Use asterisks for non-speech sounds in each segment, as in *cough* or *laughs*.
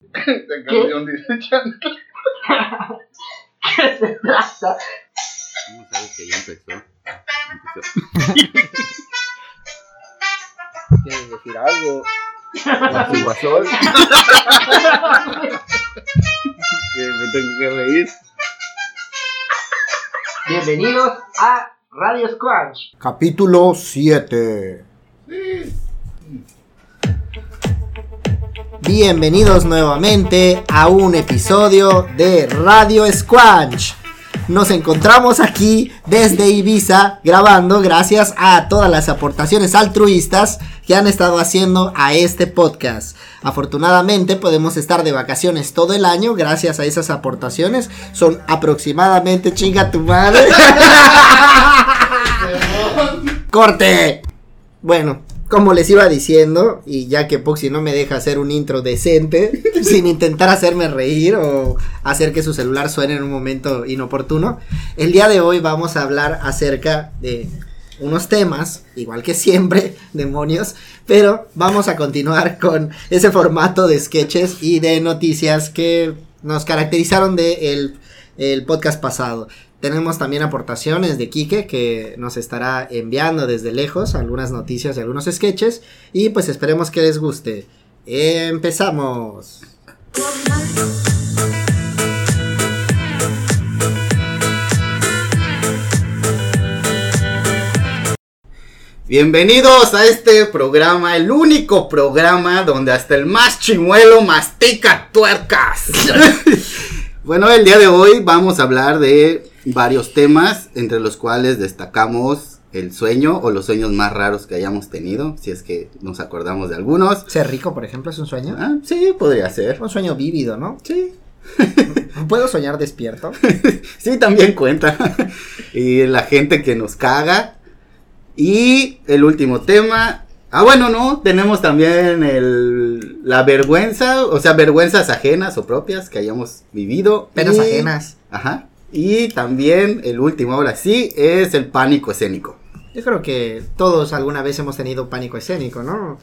Dice chancla. ¿Qué se trata? ¿Cómo sabes que ya empezó? Empezó. ¿Quieres decir algo? Su guasón. Que me tengo que reír. Bienvenidos a Radio Squanch. Capítulo 7. Bienvenidos nuevamente a un episodio de Radio Squanch. Nos encontramos aquí desde Ibiza grabando gracias a todas las aportaciones altruistas que han estado haciendo a este podcast. Afortunadamente podemos estar de vacaciones todo el año gracias a esas aportaciones. Son aproximadamente chinga tu madre. *laughs* Corte. Bueno, como les iba diciendo, y ya que Poxy no me deja hacer un intro decente, *laughs* sin intentar hacerme reír o hacer que su celular suene en un momento inoportuno, el día de hoy vamos a hablar acerca de unos temas, igual que siempre, *laughs* demonios, pero vamos a continuar con ese formato de sketches y de noticias que nos caracterizaron de el, el podcast pasado. Tenemos también aportaciones de Quique que nos estará enviando desde lejos algunas noticias y algunos sketches. Y pues esperemos que les guste. Empezamos. Bienvenidos a este programa, el único programa donde hasta el más chimuelo mastica tuercas. *laughs* bueno, el día de hoy vamos a hablar de varios temas, entre los cuales destacamos el sueño o los sueños más raros que hayamos tenido, si es que nos acordamos de algunos. Ser rico, por ejemplo, es un sueño. Ah, sí, podría ser. Un sueño vívido, ¿no? Sí. *laughs* ¿Puedo soñar despierto? *laughs* sí, también cuenta. *laughs* y la gente que nos caga. Y el último tema. Ah, bueno, no, tenemos también el, la vergüenza, o sea, vergüenzas ajenas o propias que hayamos vivido. Penas Y- ajenas. Ajá. Y también el último, ahora sí, es el pánico escénico. Yo creo que todos alguna vez hemos tenido pánico escénico, ¿no?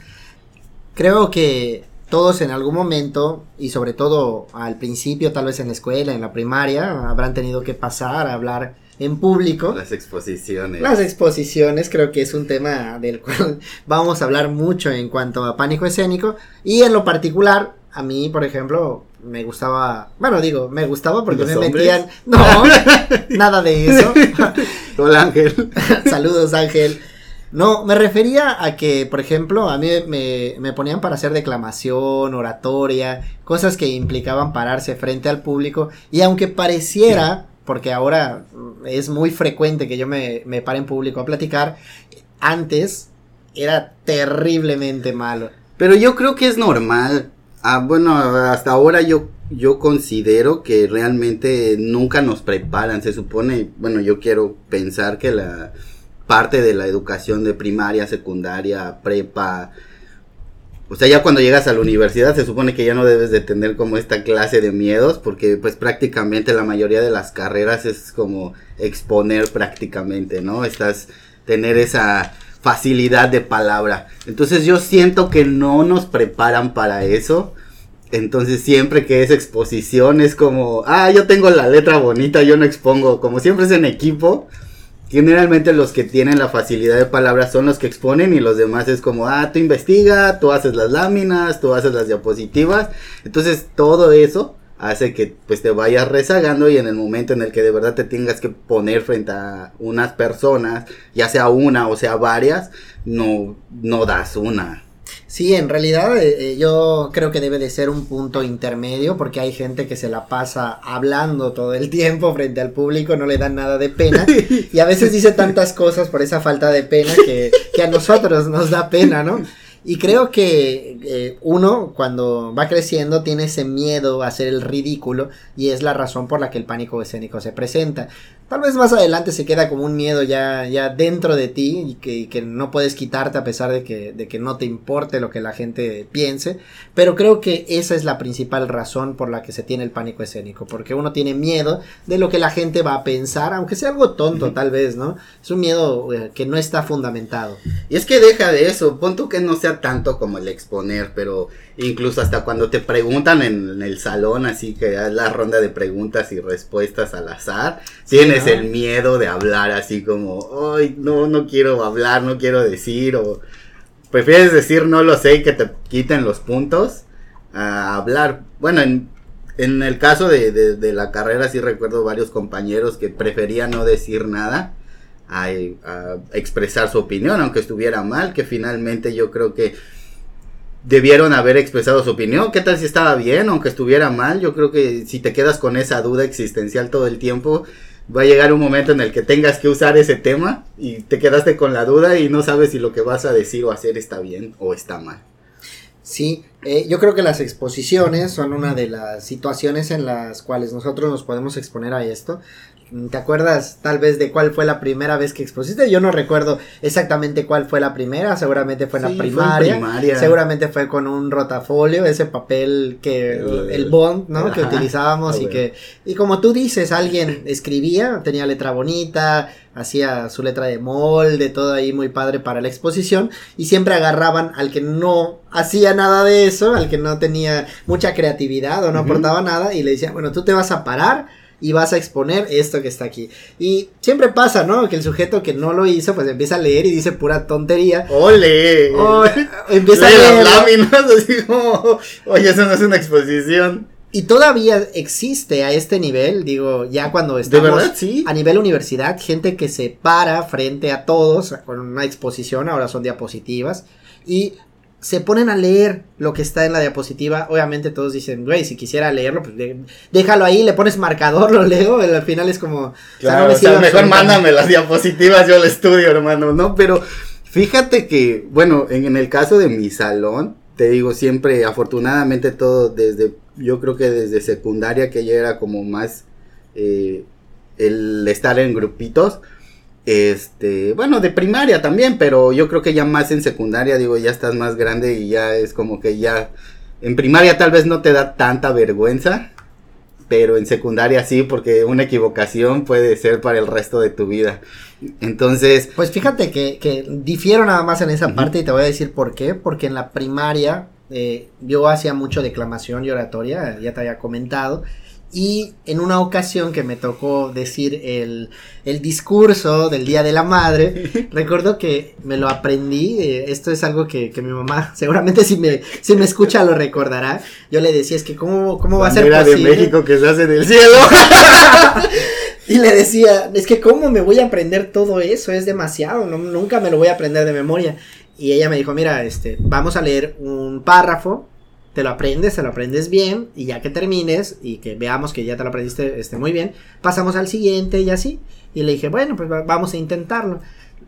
Creo que todos en algún momento, y sobre todo al principio, tal vez en la escuela, en la primaria, habrán tenido que pasar a hablar en público. Las exposiciones. Las exposiciones creo que es un tema del cual *laughs* vamos a hablar mucho en cuanto a pánico escénico y en lo particular a mí por ejemplo me gustaba bueno digo me gustaba porque ¿Los me hombres? metían no *laughs* nada de eso *laughs* Hola Ángel. saludos Ángel no me refería a que por ejemplo a mí me, me ponían para hacer declamación oratoria cosas que implicaban pararse frente al público y aunque pareciera porque ahora es muy frecuente que yo me, me pare en público a platicar, antes era terriblemente malo. Pero yo creo que es normal. Ah, bueno, hasta ahora yo, yo considero que realmente nunca nos preparan. Se supone, bueno, yo quiero pensar que la parte de la educación de primaria, secundaria, prepa, o sea, ya cuando llegas a la universidad se supone que ya no debes de tener como esta clase de miedos, porque pues prácticamente la mayoría de las carreras es como exponer prácticamente, ¿no? Estás, tener esa facilidad de palabra. Entonces yo siento que no nos preparan para eso. Entonces siempre que es exposición es como, ah, yo tengo la letra bonita, yo no expongo. Como siempre es en equipo, generalmente los que tienen la facilidad de palabra son los que exponen y los demás es como, ah, tú investiga, tú haces las láminas, tú haces las diapositivas. Entonces todo eso hace que pues te vayas rezagando y en el momento en el que de verdad te tengas que poner frente a unas personas, ya sea una o sea varias, no, no das una. Sí, en realidad eh, eh, yo creo que debe de ser un punto intermedio porque hay gente que se la pasa hablando todo el tiempo frente al público, no le dan nada de pena y a veces dice tantas cosas por esa falta de pena que, que a nosotros nos da pena, ¿no? Y creo que eh, uno cuando va creciendo tiene ese miedo a hacer el ridículo y es la razón por la que el pánico escénico se presenta. Tal vez más adelante se queda como un miedo ya, ya dentro de ti y que, y que no puedes quitarte a pesar de que, de que no te importe lo que la gente piense. Pero creo que esa es la principal razón por la que se tiene el pánico escénico. Porque uno tiene miedo de lo que la gente va a pensar, aunque sea algo tonto tal vez, ¿no? Es un miedo eh, que no está fundamentado. Y es que deja de eso, pon tú que no sea tanto como el exponer, pero incluso hasta cuando te preguntan en, en el salón, así que es la ronda de preguntas y respuestas al azar, Sí, tienes ¿no? el miedo de hablar así como, ay, no, no quiero hablar, no quiero decir, o prefieres decir no lo sé y que te quiten los puntos a hablar. Bueno, en, en el caso de, de- de la carrera sí recuerdo varios compañeros que preferían no decir nada a, a expresar su opinión, aunque estuviera mal, que finalmente yo creo que debieron haber expresado su opinión. ¿Qué tal si estaba bien, aunque estuviera mal? Yo creo que si te quedas con esa duda existencial todo el tiempo, va a llegar un momento en el que tengas que usar ese tema y te quedaste con la duda y no sabes si lo que vas a decir o hacer está bien o está mal. Sí, eh, yo creo que las exposiciones son una de las situaciones en las cuales nosotros nos podemos exponer a esto. ¿Te acuerdas tal vez de cuál fue la primera vez que expusiste? Yo no recuerdo exactamente cuál fue la primera, seguramente fue en Sí, la fue en primaria. primaria. Seguramente fue con un rotafolio, ese papel que El- el, bond, ¿no? Que utilizábamos ah, y bueno. que y como tú dices, alguien escribía, tenía letra bonita, hacía su letra de molde, todo ahí muy padre para la exposición y siempre agarraban al que no hacía nada de eso, al que no tenía mucha creatividad o no Ujú. aportaba nada y le decían, bueno, tú te vas a parar y vas a exponer esto que está aquí. Y siempre pasa, ¿no? Que el sujeto que no lo hizo, pues empieza a leer y dice pura tontería. ¡Ole! O empieza a Lee leer. las láminas *laughs* así como, oye, eso no es una exposición. Y todavía existe a este nivel, digo, ya cuando ¿De estamos verdad? Sí. a nivel universidad, gente que se para frente a todos con una exposición, ahora son diapositivas, y se ponen a leer lo que está en la diapositiva. Obviamente todos dicen, güey, si quisiera leerlo, pues déjalo ahí, le pones marcador, *laughs* lo leo, al final es como... o sea, Claro, no me o sea, sirve mejor mándame las diapositivas, yo al estudio, hermano, ¿no? Pero fíjate que, bueno, en, en el caso de mi salón, te digo, siempre, afortunadamente todo desde, yo creo que desde secundaria, que ya era como más eh, el estar en grupitos, este, bueno, de primaria también, pero yo creo que ya más en secundaria, digo, ya estás más grande y ya es como que ya, en primaria tal vez no te da tanta vergüenza, pero en secundaria sí, porque una equivocación puede ser para el resto de tu vida. Entonces, Pues fíjate que, que difiero nada más en esa parte y te voy a decir por qué. Porque en la primaria eh, yo hacía mucho declamación y oratoria, ya te había comentado. Y en una ocasión que me tocó decir el, el discurso del Día de la Madre, *laughs* recuerdo que me lo aprendí. eh, esto es algo que, que mi mamá, *laughs* seguramente si me, si me escucha lo recordará. Yo le decía, es que cómo, cómo va a ser bandera de posible. México que se hace en el cielo. *laughs* Y le decía, es que cómo me voy a aprender todo eso, es demasiado, no- nunca me lo voy a aprender de memoria. Y ella me dijo, mira, este, vamos a leer un párrafo, te lo aprendes, te lo aprendes bien, y ya que termines y que veamos que ya te lo aprendiste este, muy bien, pasamos al siguiente y así. Y le dije, bueno, pues va- vamos a intentarlo.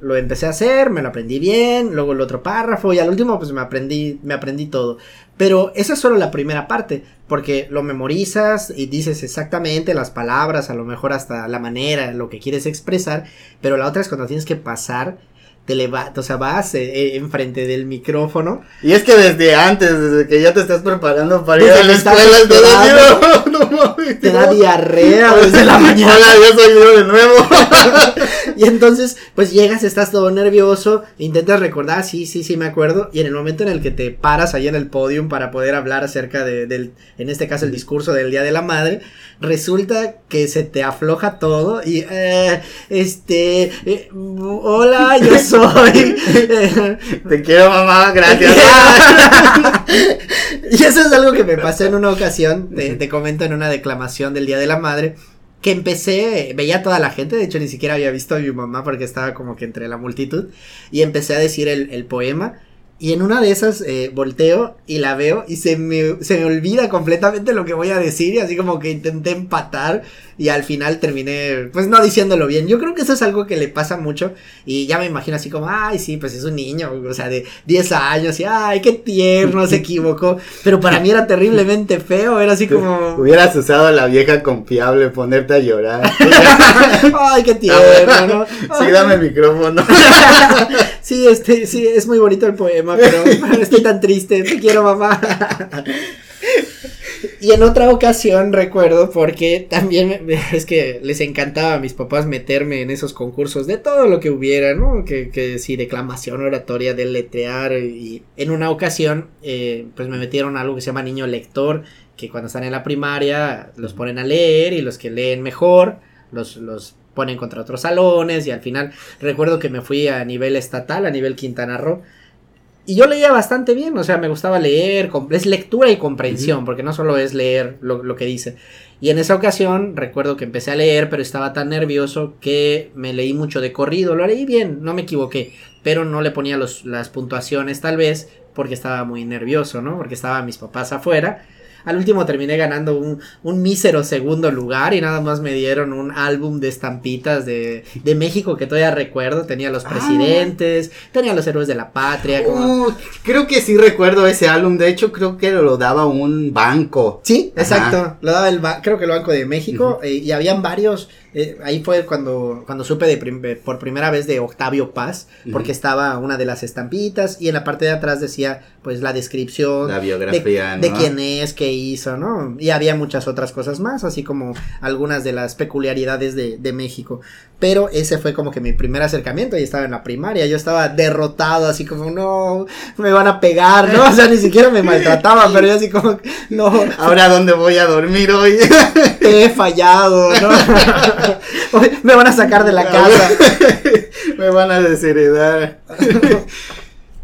Lo empecé a hacer, me lo aprendí bien, luego el otro párrafo y al último pues me aprendí, me aprendí todo. Pero esa es solo la primera parte, porque lo memorizas y dices exactamente las palabras, a lo mejor hasta la manera, lo que quieres expresar, pero la otra es cuando tienes que pasar, te levantas, o sea, vas eh, eh, enfrente del micrófono Y es que desde antes, desde que ya te estás preparando para ir a la escuela, *laughs* no, no te da diarrea desde la mañana. Hola, yo soy yo de nuevo. *laughs* Y entonces, pues llegas, estás todo nervioso, intentas recordar, sí, sí, sí, me acuerdo. Y en el momento en el que te paras ahí en el podium para poder hablar acerca de, del, en este caso, el discurso del Día de la Madre, resulta que se te afloja todo y, eh, este, eh, hola, yo soy. *laughs* eh, *laughs* Te quiero, mamá, gracias. *laughs* y eso es algo que me pasó en una ocasión, te, te comento en una declamación del Día de la Madre, que empecé, veía a toda la gente, de hecho ni siquiera había visto a mi mamá porque estaba como que entre la multitud, y empecé a decir el, el poema, y en una de esas eh, volteo y la veo y se me, se me olvida completamente lo que voy a decir, y así como que intenté empatar y al final terminé, pues no diciéndolo bien. Yo creo que eso es algo que le pasa mucho y ya me imagino así como, ay, sí, pues es un niño, o sea, de 10 años y, ay, qué tierno, se *laughs* equivocó. Pero para mí era terriblemente feo, era así como, *laughs* Hubieras usado a la vieja confiable, ponerte a llorar. *laughs* ay, qué tierno, ¿no? Sí, dame el micrófono. Sí, este, sí, es muy bonito el poema, pero estoy tan triste, te quiero mamá. Y en otra ocasión recuerdo porque también es que les encantaba a mis papás meterme en esos concursos de todo lo que hubiera, ¿no? Que, que si declamación, oratoria, deletrear y en una ocasión eh, pues me metieron a algo que se llama niño lector, que cuando están en la primaria los ponen a leer y los que leen mejor los, los ponen contra otros salones y al final recuerdo que me fui a nivel estatal, a nivel Quintana Roo. Y yo leía bastante bien, o sea, me gustaba leer, es lectura y comprensión, porque no solo es leer lo, lo que dice. Y en esa ocasión recuerdo que empecé a leer, pero estaba tan nervioso que me leí mucho de corrido, lo leí bien, no me equivoqué, pero no le ponía los, las puntuaciones tal vez porque estaba muy nervioso, ¿no? Porque estaban mis papás afuera. Al último terminé ganando un, un mísero segundo lugar y nada más me dieron un álbum de estampitas de, de México que todavía recuerdo. Tenía los Ah. presidentes, tenía los héroes de la patria. como- Uh, creo que sí recuerdo ese álbum. De hecho, creo que lo daba un banco. Sí, Ajá. exacto. Lo daba el creo que el Banco de México eh, y habían varios. Eh, ahí fue cuando, cuando supe de prim- eh, por primera vez de Octavio Paz, porque estaba una de las estampitas y en la parte de atrás decía pues la descripción La biografía, de ¿no? quién es, qué hizo, ¿no? Y había muchas otras cosas más, así como algunas de las peculiaridades de, de México. Pero ese fue como que mi primer acercamiento y estaba en la primaria. Yo estaba derrotado, así como, no, me van a pegar, ¿no? O sea, ni siquiera me maltrataban, pero yo así como, no, *laughs* Ahora, ¿dónde voy a dormir hoy? *laughs* te he fallado, ¿no? *laughs* Me van a sacar de la *laughs* casa. *laughs* me van a desheredar. *laughs*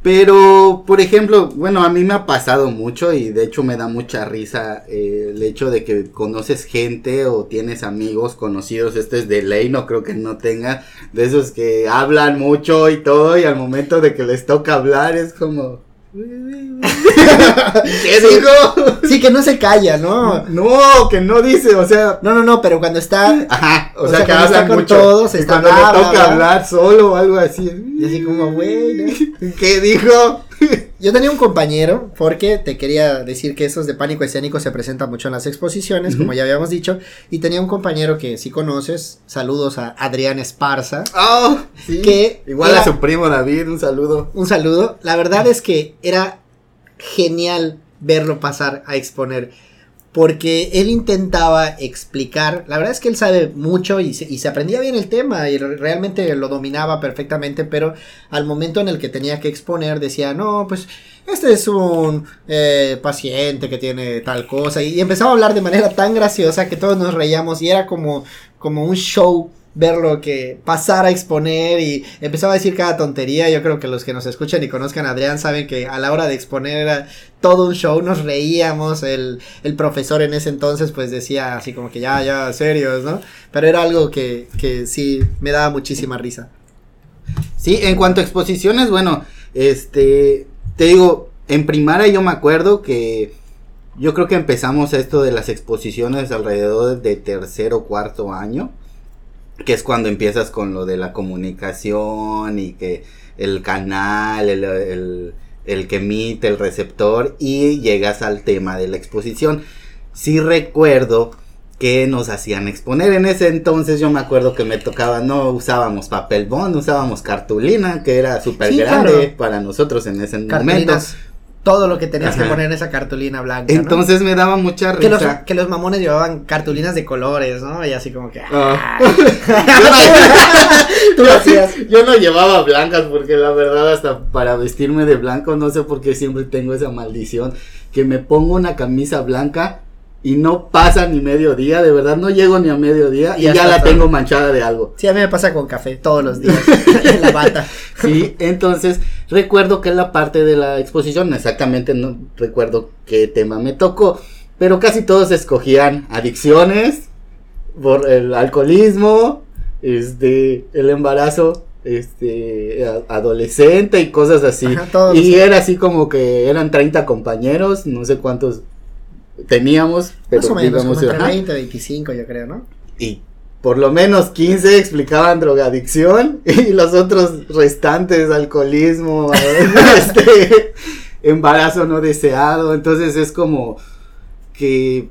Pero, por ejemplo, bueno, a mí me ha pasado mucho y de hecho me da mucha risa eh, el hecho de que conoces gente o tienes amigos conocidos, esto es de ley, no creo que no tenga, de esos que hablan mucho y todo y al momento de que les toca hablar es como... ¿Qué digo? Sí, que no se calla, ¿no? No, que no dice, o sea... No, no, no, pero cuando está Ajá, o, O sea, sea, que hablan con mucho. todos, está cuando le toca bla. hablar solo o algo así. Y así como, güey, ¿no? ¿Qué dijo? Yo tenía un compañero, porque te quería decir que esos de pánico escénico se presentan mucho en las exposiciones, como ya habíamos dicho, y tenía un compañero que sí conoces, saludos a Adrián Esparza, Oh, sí. que Igual era- a su primo David, un saludo. un saludo, la verdad es que era genial verlo pasar a exponer, porque él intentaba explicar, la verdad es que él sabe mucho y se, aprendía bien el tema y re- realmente lo dominaba perfectamente, pero al momento en el que tenía que exponer decía, no, pues este es un eh, paciente que tiene tal cosa y, y empezaba a hablar de manera tan graciosa que todos nos reíamos y era como, como un show verlo que pasar a exponer y empezaba a decir cada tontería. Yo creo que los que nos escuchan y conozcan a Adrián saben que a la hora de exponer era todo un show, nos reíamos. El, el profesor en ese entonces pues decía así como que ya, ya, serios, ¿no? Pero era algo que, que sí me daba muchísima risa. Sí, en cuanto a exposiciones, bueno, este, te digo, en primaria yo me acuerdo que yo creo que empezamos esto de las exposiciones alrededor de tercer o cuarto año, que es cuando empiezas con lo de la comunicación y que el canal, el, el, el que emite, el receptor, y llegas al tema de la exposición. Sí recuerdo que nos hacían exponer. En ese entonces yo me acuerdo que me tocaba, no usábamos papel bond, usábamos cartulina, que era súper Sí, grande claro. para nosotros en ese momento. Todo lo que tenías que poner en esa cartulina blanca. ¿no? Entonces me daba mucha Que los, risa. que los mamones llevaban cartulinas de colores, ¿no? Y así como que. *laughs* *laughs* Hacías. Yo no llevaba blancas porque la verdad hasta para vestirme de blanco no sé por qué siempre tengo esa maldición que me pongo una camisa blanca y no pasa ni medio día, de verdad no llego ni a mediodía y Ya ya la todo. tengo manchada de algo. Sí, a mí me pasa con café todos los días. *laughs* *laughs* en la bata. Sí, entonces recuerdo que en la parte de la exposición, exactamente no recuerdo qué tema me tocó, pero casi todos escogían adicciones, por el alcoholismo, este, el embarazo, este, adolescente y cosas así. Ajá, y era así como que eran 30 compañeros, no sé cuántos teníamos, pero Más o menos, digamos, como entre ajá. 20, 25, yo creo, ¿no? y por lo menos 15 explicaban drogadicción *laughs* y los otros restantes alcoholismo, *laughs* este embarazo no deseado, entonces es como que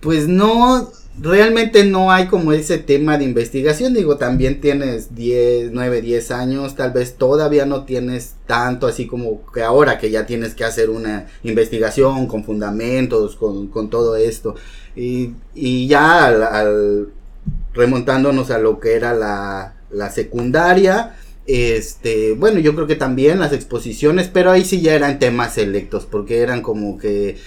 pues no realmente no hay como ese tema de investigación. Digo, también tienes 10, 9, 10 años, tal vez todavía no tienes tanto así como que ahora que ya tienes que hacer una investigación con fundamentos, con, con todo esto. Y, y ya al, al- remontándonos a lo que era la, la secundaria. Este, bueno, yo creo que también las exposiciones, pero ahí sí ya eran temas selectos, porque eran como que,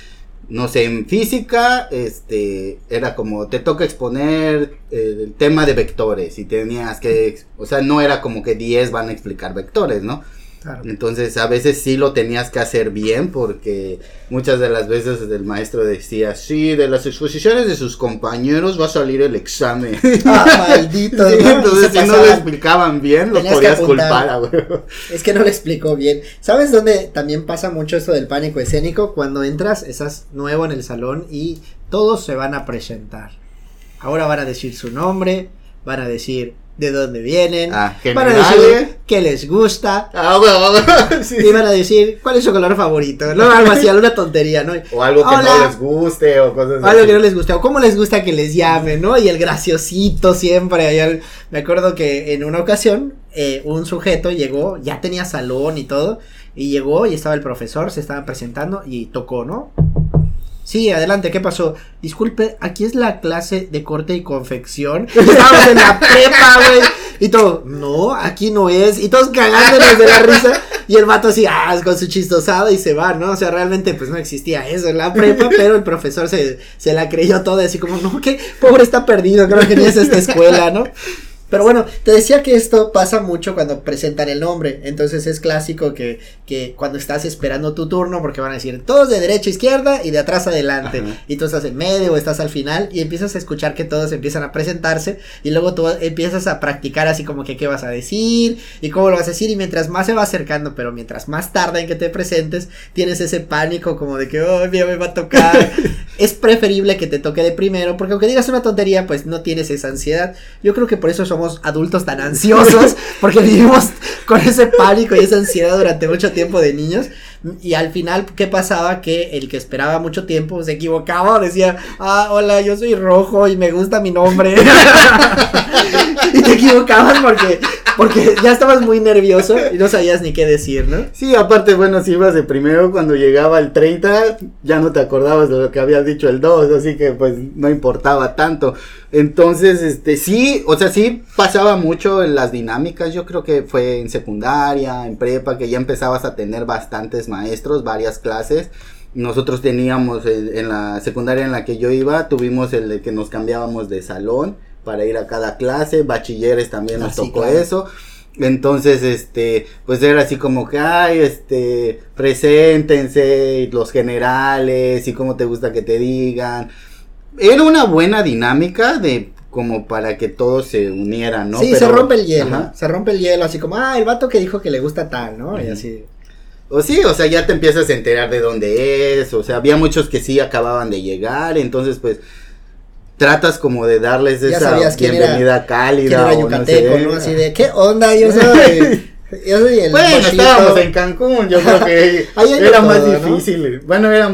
no sé, en física, este, era como, te toca exponer eh, el tema de vectores, y tenías que, o sea, no era como que 10 van a explicar vectores, ¿no? Claro. Entonces a veces sí lo tenías que hacer bien porque muchas de las veces el maestro decía, sí, de las exposiciones de sus compañeros va a salir el examen. *laughs* Ah, maldito. *laughs* Sí, entonces si no lo explicaban bien, Tenías que podías culpar a huevo. *laughs* Es que no le explicó bien. ¿Sabes dónde también pasa mucho esto del pánico escénico? Cuando entras, estás nuevo en el salón y todos se van a presentar. Ahora van a decir su nombre, van a decir de dónde vienen, Ah, van a decir qué les gusta Ah, *laughs* sí. y van a decir cuál es su color favorito. No, *laughs* algo así, alguna tontería, ¿no? O algo que Hola. no les guste o cosas O algo así. que no les gusta, o cómo les gusta que les llamen, ¿no? Y el graciosito siempre. el- me acuerdo que en una ocasión eh, un sujeto llegó, ya tenía salón y todo, y llegó y estaba el profesor, se estaba presentando y tocó, ¿no? Sí, adelante, ¿qué pasó? Disculpe, aquí es la clase de corte y confección. *laughs* Estábamos en la prepa, güey. Y todo, no, aquí no es. Y todos cagándonos de la risa. Y el vato así, ah, con su chistosada y se va, ¿no? O sea, realmente pues no existía eso en la prepa, *laughs* pero el profesor se, se la creyó toda, así como, no, que pobre está perdido, creo que ni es esta escuela, ¿no? Pero bueno, te decía que esto pasa mucho cuando presentan el nombre. Entonces es clásico que, que cuando estás esperando tu turno, porque van a decir todos de derecha a izquierda y de atrás adelante. Ajá. Y tú estás en medio o estás al final y empiezas a escuchar que todos empiezan a presentarse y luego tú empiezas a practicar así como que qué vas a decir y cómo lo vas a decir. Y mientras más se va acercando, pero mientras más tarda en que te presentes, tienes ese pánico como de que, oh, mira, me va a tocar. *laughs* es preferible que te toque de primero, porque aunque digas una tontería, pues no tienes esa ansiedad. Yo creo que por eso somos adultos tan ansiosos, porque vivimos con ese pánico y esa ansiedad durante mucho tiempo de niños. Y al final, ¿qué pasaba? Que el que esperaba mucho tiempo se equivocaba, decía, ah, hola, yo soy rojo y me gusta mi nombre. *laughs* *laughs* y te equivocabas porque, porque ya estabas muy nervioso y no sabías ni qué decir, ¿no? Sí, aparte, bueno, si ibas de primero, cuando llegaba el 30, ya no te acordabas de lo que habías dicho el 2, así que pues no importaba tanto. Entonces, este, sí, o sea, sí pasaba mucho en las dinámicas, yo creo que fue en secundaria, en prepa, que ya empezabas a tener bastantes maestros, varias clases. Nosotros teníamos en, en la secundaria en la que yo iba, tuvimos el de que nos cambiábamos de salón para ir a cada clase, bachilleres también nos Ah, tocó claro. eso. Entonces, este, pues era así como que, ay, este, preséntense, los generales, y cómo te gusta que te digan. Era una buena dinámica de, como para que todos se unieran, ¿no? sí, se rompe el hielo, Ajá. se rompe el hielo, así como, ah, el vato que dijo que le gusta tal, ¿no? Y así. O sí, o sea, ya te empiezas a enterar de dónde es, o sea, había muchos que sí acababan de llegar, entonces pues tratas como de darles Ya esa quién era- bienvenida cálida. ¿Quién era o no sé. no? Así de, ¿qué onda? Yo soy, *laughs* yo soy el Bueno, mochito". estábamos en Cancún, yo creo que *laughs* era todo, más ¿no? difícil. Bueno, era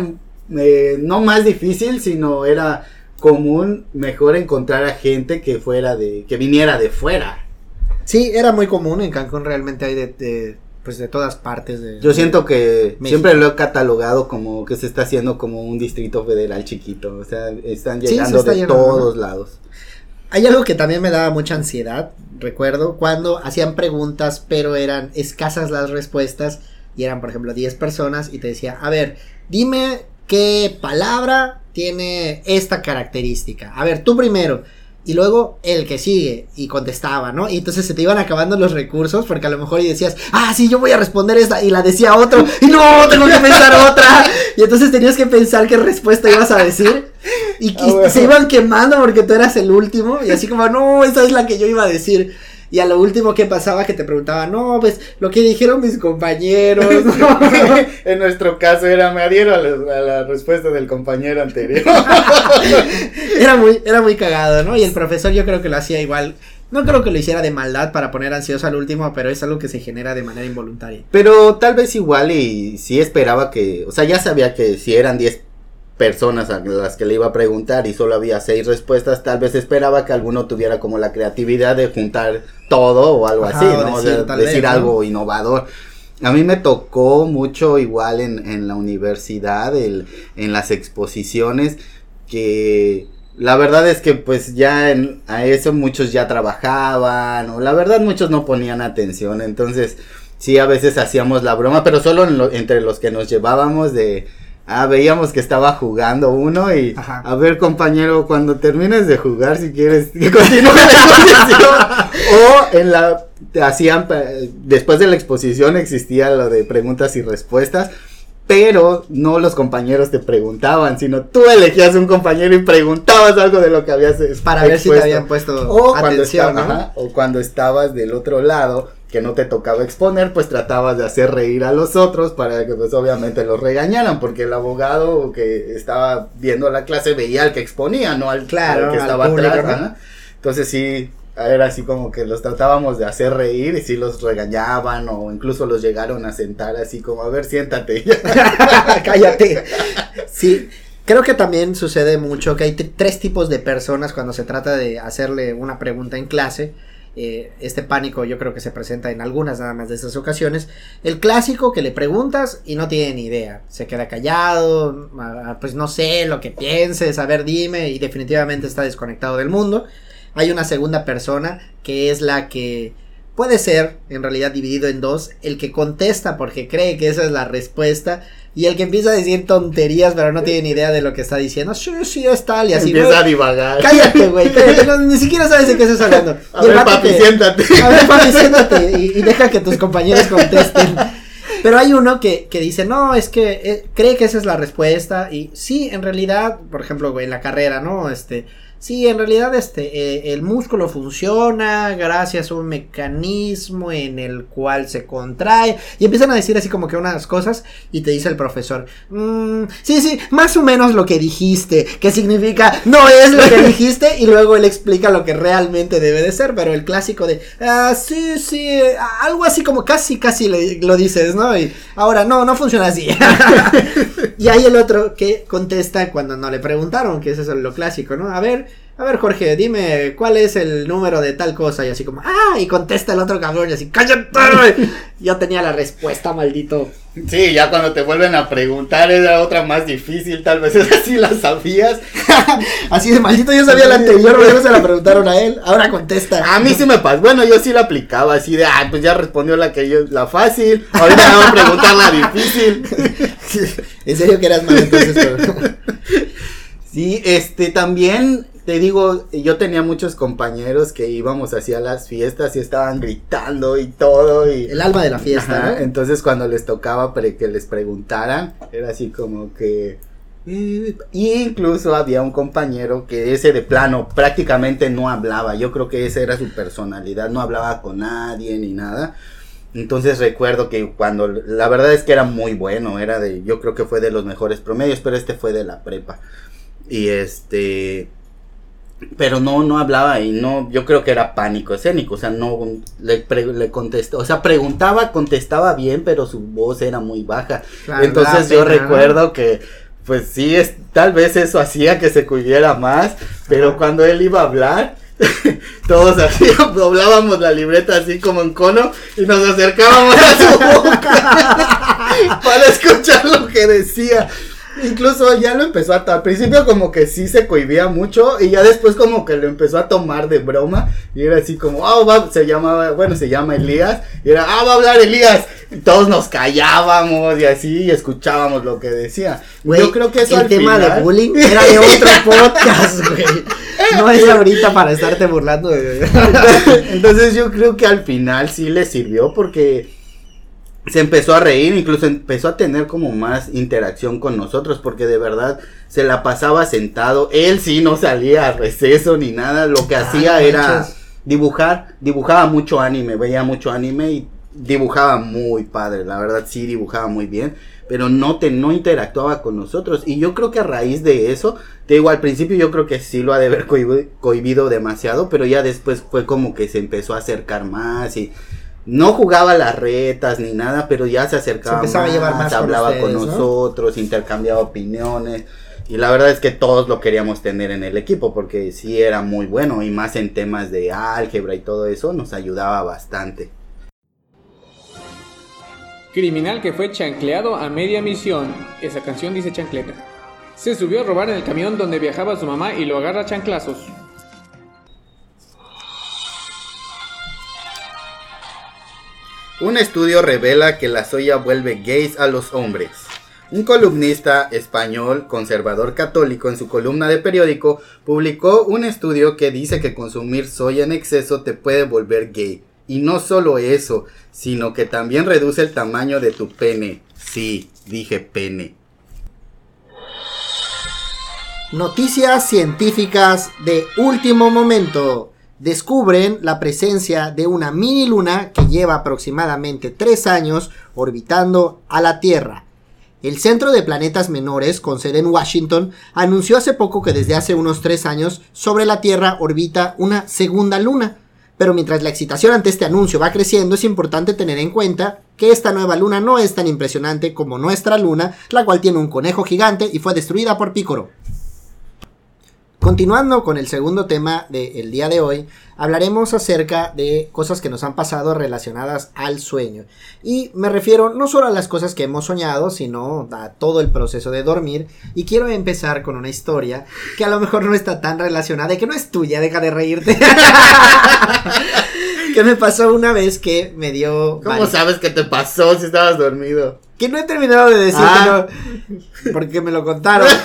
eh, no más difícil, sino era común mejor encontrar a gente que fuera de, que viniera de fuera. Sí, era muy común, en Cancún realmente hay de, de, pues de todas partes de... Yo siento que México. siempre lo he catalogado como que se está haciendo como un distrito federal chiquito, o sea, están Sí, llegando está de llegando, todos ¿no? lados. Hay algo que también me daba mucha ansiedad, recuerdo, cuando hacían preguntas, pero eran escasas las respuestas, y eran, por ejemplo, 10 personas, y te decía, a ver, dime qué palabra tiene esta característica. A ver, tú primero. Y luego el que sigue y contestaba, ¿no? Y entonces se te iban acabando los recursos porque a lo mejor y decías, ah, sí, yo voy a responder esta y la decía otro y no, tengo que pensar otra. Y entonces tenías que pensar qué respuesta ibas a decir y, Ah, bueno. se iban quemando porque tú eras el último y así como, no, esa es la que yo iba a decir. Y a lo último que pasaba que te preguntaba, no, pues lo que dijeron mis compañeros. ¿no? *laughs* en nuestro caso era, me adhiero a la, a la respuesta del compañero anterior. *laughs* era muy, era muy cagado, ¿no? Y el profesor yo creo que lo hacía igual. No creo que lo hiciera de maldad para poner ansioso al último, pero es algo que se genera de manera involuntaria. Pero tal vez igual y sí esperaba que, o sea, ya sabía que si eran 10 personas a las que le iba a preguntar y solo había seis respuestas, tal vez esperaba que alguno tuviera como la creatividad de juntar todo o algo Ajá, así, ¿no? O decir, sea, tal decir vez, ¿no? algo innovador. A mí me tocó mucho igual en, en la universidad, el, en las exposiciones, que la verdad es que pues ya en, a eso muchos ya trabajaban, o la verdad muchos no ponían atención, entonces sí a veces hacíamos la broma, pero solo en lo- entre los que nos llevábamos de... Ah, veíamos que estaba jugando uno y Ajá. a ver compañero, cuando termines de jugar si quieres *laughs* que continúe la exposición o en la te hacían eh, después de la exposición existía lo de preguntas y respuestas pero no los compañeros te preguntaban, sino tú elegías un compañero y preguntabas algo de lo que habías Para ver si te habían puesto o cuando, atención, estaba- ¿no? ajá, o cuando estabas del otro lado, que no te tocaba exponer, pues tratabas de hacer reír a los otros para que pues obviamente los regañaran, porque el abogado que estaba viendo la clase veía al que exponía, no al, Claro, al que al estaba público, atrás. Entonces sí, era así como que los tratábamos de hacer reír y sí los regañaban o incluso los llegaron a sentar así como, a ver, siéntate. *laughs* *laughs* Cállate. Sí, creo que también sucede mucho que hay tres tipos de personas cuando se trata de hacerle una pregunta en clase. Eh, este pánico yo creo que se presenta en algunas nada más de esas ocasiones. El clásico que le preguntas y no tiene ni idea. Se queda callado, ah, pues no sé lo que pienses, a ver dime y definitivamente está desconectado del mundo. Hay una segunda persona que es la que puede ser en realidad dividido en dos, el que contesta porque cree que esa es la respuesta y el que empieza a decir tonterías pero no tiene ni idea de lo que está diciendo. Sí, sí, es tal y así. Empieza a divagar. Cállate, güey, *laughs* no, ni siquiera sabes de qué estás hablando. A ver, papi, que- siéntate. a ver, papi, siéntate y, y deja que tus compañeros contesten. Pero hay uno que, que dice, no, es que eh, cree que esa es la respuesta. Y sí, en realidad, por ejemplo, güey, en la carrera, ¿no? Este, sí, en realidad, este, eh, el músculo funciona gracias a un mecanismo en el cual se contrae. Y empiezan a decir así como que unas cosas. Y te dice el profesor, "Mm, sí, sí, más o menos lo que dijiste. Que significa, no es lo que *laughs* dijiste. Y luego él explica lo que realmente debe de ser. Pero el clásico de, ah, sí, sí, algo así como casi, casi le- lo dices, ¿no? Y ahora, no, no funciona así. *laughs* y hay el otro que contesta cuando no le preguntaron, que eso es lo clásico, ¿no? A ver, a ver, Jorge, dime cuál es el número de tal cosa. Y así como, ah, y contesta el otro cabrón y así, cállate. *laughs* Yo tenía la respuesta, maldito. Sí, ya cuando te vuelven a preguntar era otra más difícil, tal vez *laughs* esa sí la sabías. *laughs* Así de maldito, yo sabía la anterior, pero no se la preguntaron a él. Ahora contesta. A mí sí me pasó, bueno, yo sí la aplicaba así de, ah, pues ya respondió la que yo, la fácil, ahorita me van a preguntar la difícil. en serio que eras malo entonces, pero- Sí, este, también, te digo, yo tenía muchos compañeros que íbamos hacia las fiestas y estaban gritando y todo y... El alma de la fiesta, Ajá, ¿no? Entonces cuando les tocaba pre- que les preguntaran, era así como que... Y incluso había un compañero que ese de plano prácticamente no hablaba. Yo creo que esa era su personalidad, no hablaba con nadie ni nada. Entonces recuerdo que cuando la verdad es que era muy bueno, era de yo creo que fue de los mejores promedios, pero este fue de la prepa. Y este pero no no hablaba y no yo creo que era pánico escénico, o sea, no le le contestó, o sea, preguntaba, contestaba bien, pero su voz era muy baja. Claro, Entonces yo recuerdo que pues sí, es, tal vez eso hacía que se cuidara más, pero cuando él iba a hablar, *laughs* todos así *laughs* doblábamos la libreta así como en cono y nos acercábamos a su boca *laughs* para escuchar lo que decía. Incluso ya lo empezó a al principio como que sí se cohibía mucho y ya después como que lo empezó a tomar de broma y era así como, ah, va, se llamaba, bueno, se llama Elías y era, ah, va a hablar Elías y todos nos callábamos y así y escuchábamos lo que decía. Güey, Yo creo que eso el al tema final- de bullying *laughs* era de otro podcast, güey. No es ahorita para estarte burlando de... *laughs* Entonces yo creo que al final sí le sirvió porque se empezó a reír, incluso empezó a tener como más interacción con nosotros, porque de verdad se la pasaba sentado. Él sí no salía a receso ni nada, lo que Ah, hacía era dibujar, dibujaba mucho anime, veía mucho anime y dibujaba muy padre, la verdad sí dibujaba muy bien, pero no te no interactuaba con nosotros y yo creo que a raíz de eso, te digo al principio yo creo que sí lo ha de haber cohibi- cohibido demasiado, pero ya después fue como que se empezó a acercar más y no jugaba las retas ni nada, pero ya se acercaba Se empezaba a llevar más con hablaba con nosotros, intercambiaba opiniones. Y la verdad es que todos lo queríamos tener en el equipo porque sí era muy bueno y más en temas de álgebra y todo eso nos ayudaba bastante. Criminal que fue chancleado a media misión. Esa canción dice chancleta. Se subió a robar en el camión donde viajaba su mamá y lo agarra a chanclazos. Un estudio revela que la soya vuelve gays a los hombres. Un columnista español conservador católico en su columna de periódico publicó un estudio que dice que consumir soya en exceso te puede volver gay. Y no solo eso, sino que también reduce el tamaño de tu pene. Sí, dije pene. Noticias científicas de último momento. Descubren la presencia de una mini luna que lleva aproximadamente tres años orbitando a la Tierra. El Centro de Planetas Menores, con sede en Washington, anunció hace poco que desde hace unos tres años sobre la Tierra orbita una segunda luna. Pero mientras la excitación ante este anuncio va creciendo, es importante tener en cuenta que esta nueva luna no es tan impresionante como nuestra luna, la cual tiene un conejo gigante y fue destruida por Pícoro. Continuando con el segundo tema del día de hoy, hablaremos acerca de cosas que nos han pasado relacionadas al sueño. Y me refiero no solo a las cosas que hemos soñado, sino a todo el proceso de dormir. Y quiero empezar con una historia que a lo mejor no está tan relacionada y que no es tuya, deja de reírte. *laughs* que me pasó una vez que me dio... ¿Cómo sabes que te pasó si estabas dormido? Que no he terminado de decir Ah. no, porque me lo contaron. *laughs*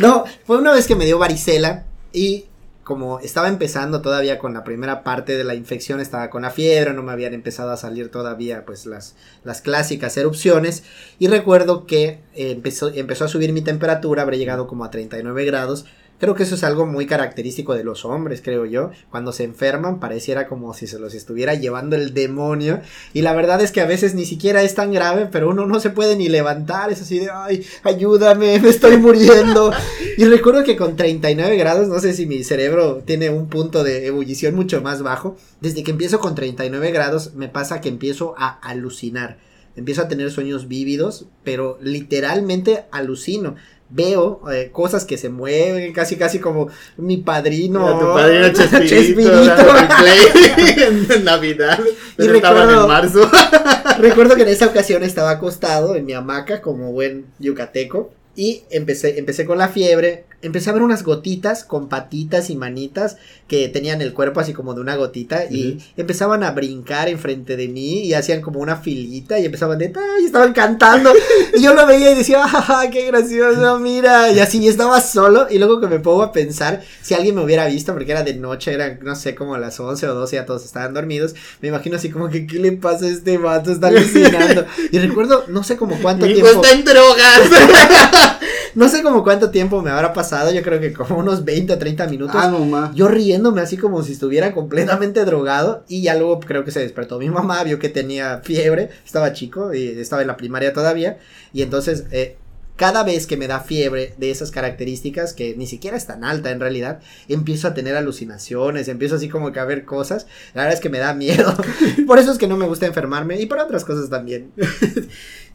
no, fue una vez que me dio varicela y como estaba empezando todavía con la primera parte de la infección, estaba con la fiebre, no me habían empezado a salir todavía pues las, las clásicas erupciones y recuerdo que eh, empezó, empezó a subir mi temperatura, habré llegado como a 39 grados. Creo que eso es algo muy característico de los hombres, creo yo. Cuando se enferman pareciera como si se los estuviera llevando el demonio. Y la verdad es que a veces ni siquiera es tan grave, pero uno no se puede ni levantar. Es así de, ay, ayúdame, *laughs* me estoy muriendo. y recuerdo que con 39 grados, no sé si mi cerebro tiene un punto de ebullición mucho más bajo. Desde que empiezo con 39 grados me pasa que empiezo a alucinar. Empiezo a tener sueños vívidos, pero literalmente alucino veo eh, cosas que se mueven, casi casi como mi padrino. Tu padrino *laughs* Chespirito, *laughs* en Navidad. Pero estaban recuerdo- en marzo. *laughs* Recuerdo que en esa ocasión estaba acostado en mi hamaca como buen yucateco y empecé, empecé con la fiebre, empecé a ver unas gotitas con patitas y manitas que tenían el cuerpo así como de una gotita y Ujú. empezaban a brincar enfrente de mí y hacían como una filita y empezaban de y estaban cantando *laughs* y yo lo veía y decía ¡ah, qué gracioso, mira! Y así y estaba solo y luego que me pongo a pensar si alguien me hubiera visto porque era de noche, era no sé como las 11 o 12 ya todos estaban dormidos, me imagino así como que ¿qué le pasa a este vato? Está *laughs* alucinando. Y recuerdo no sé como cuánto Mi tiempo está en drogas. *laughs* no sé como cuánto tiempo me habrá pasado, yo creo que como unos 20 o 30 minutos. ah, mamá. Yo riéndome así como si estuviera completamente drogado y ya luego creo que se despertó mi mamá, vio que tenía fiebre, estaba chico y estaba en la primaria todavía y entonces eh, cada vez que me da fiebre de esas características que ni siquiera es tan alta en realidad, empiezo a tener alucinaciones, empiezo así como que a ver cosas, la verdad es que me da miedo, *laughs* por eso es que no me gusta enfermarme y por otras cosas también. *laughs*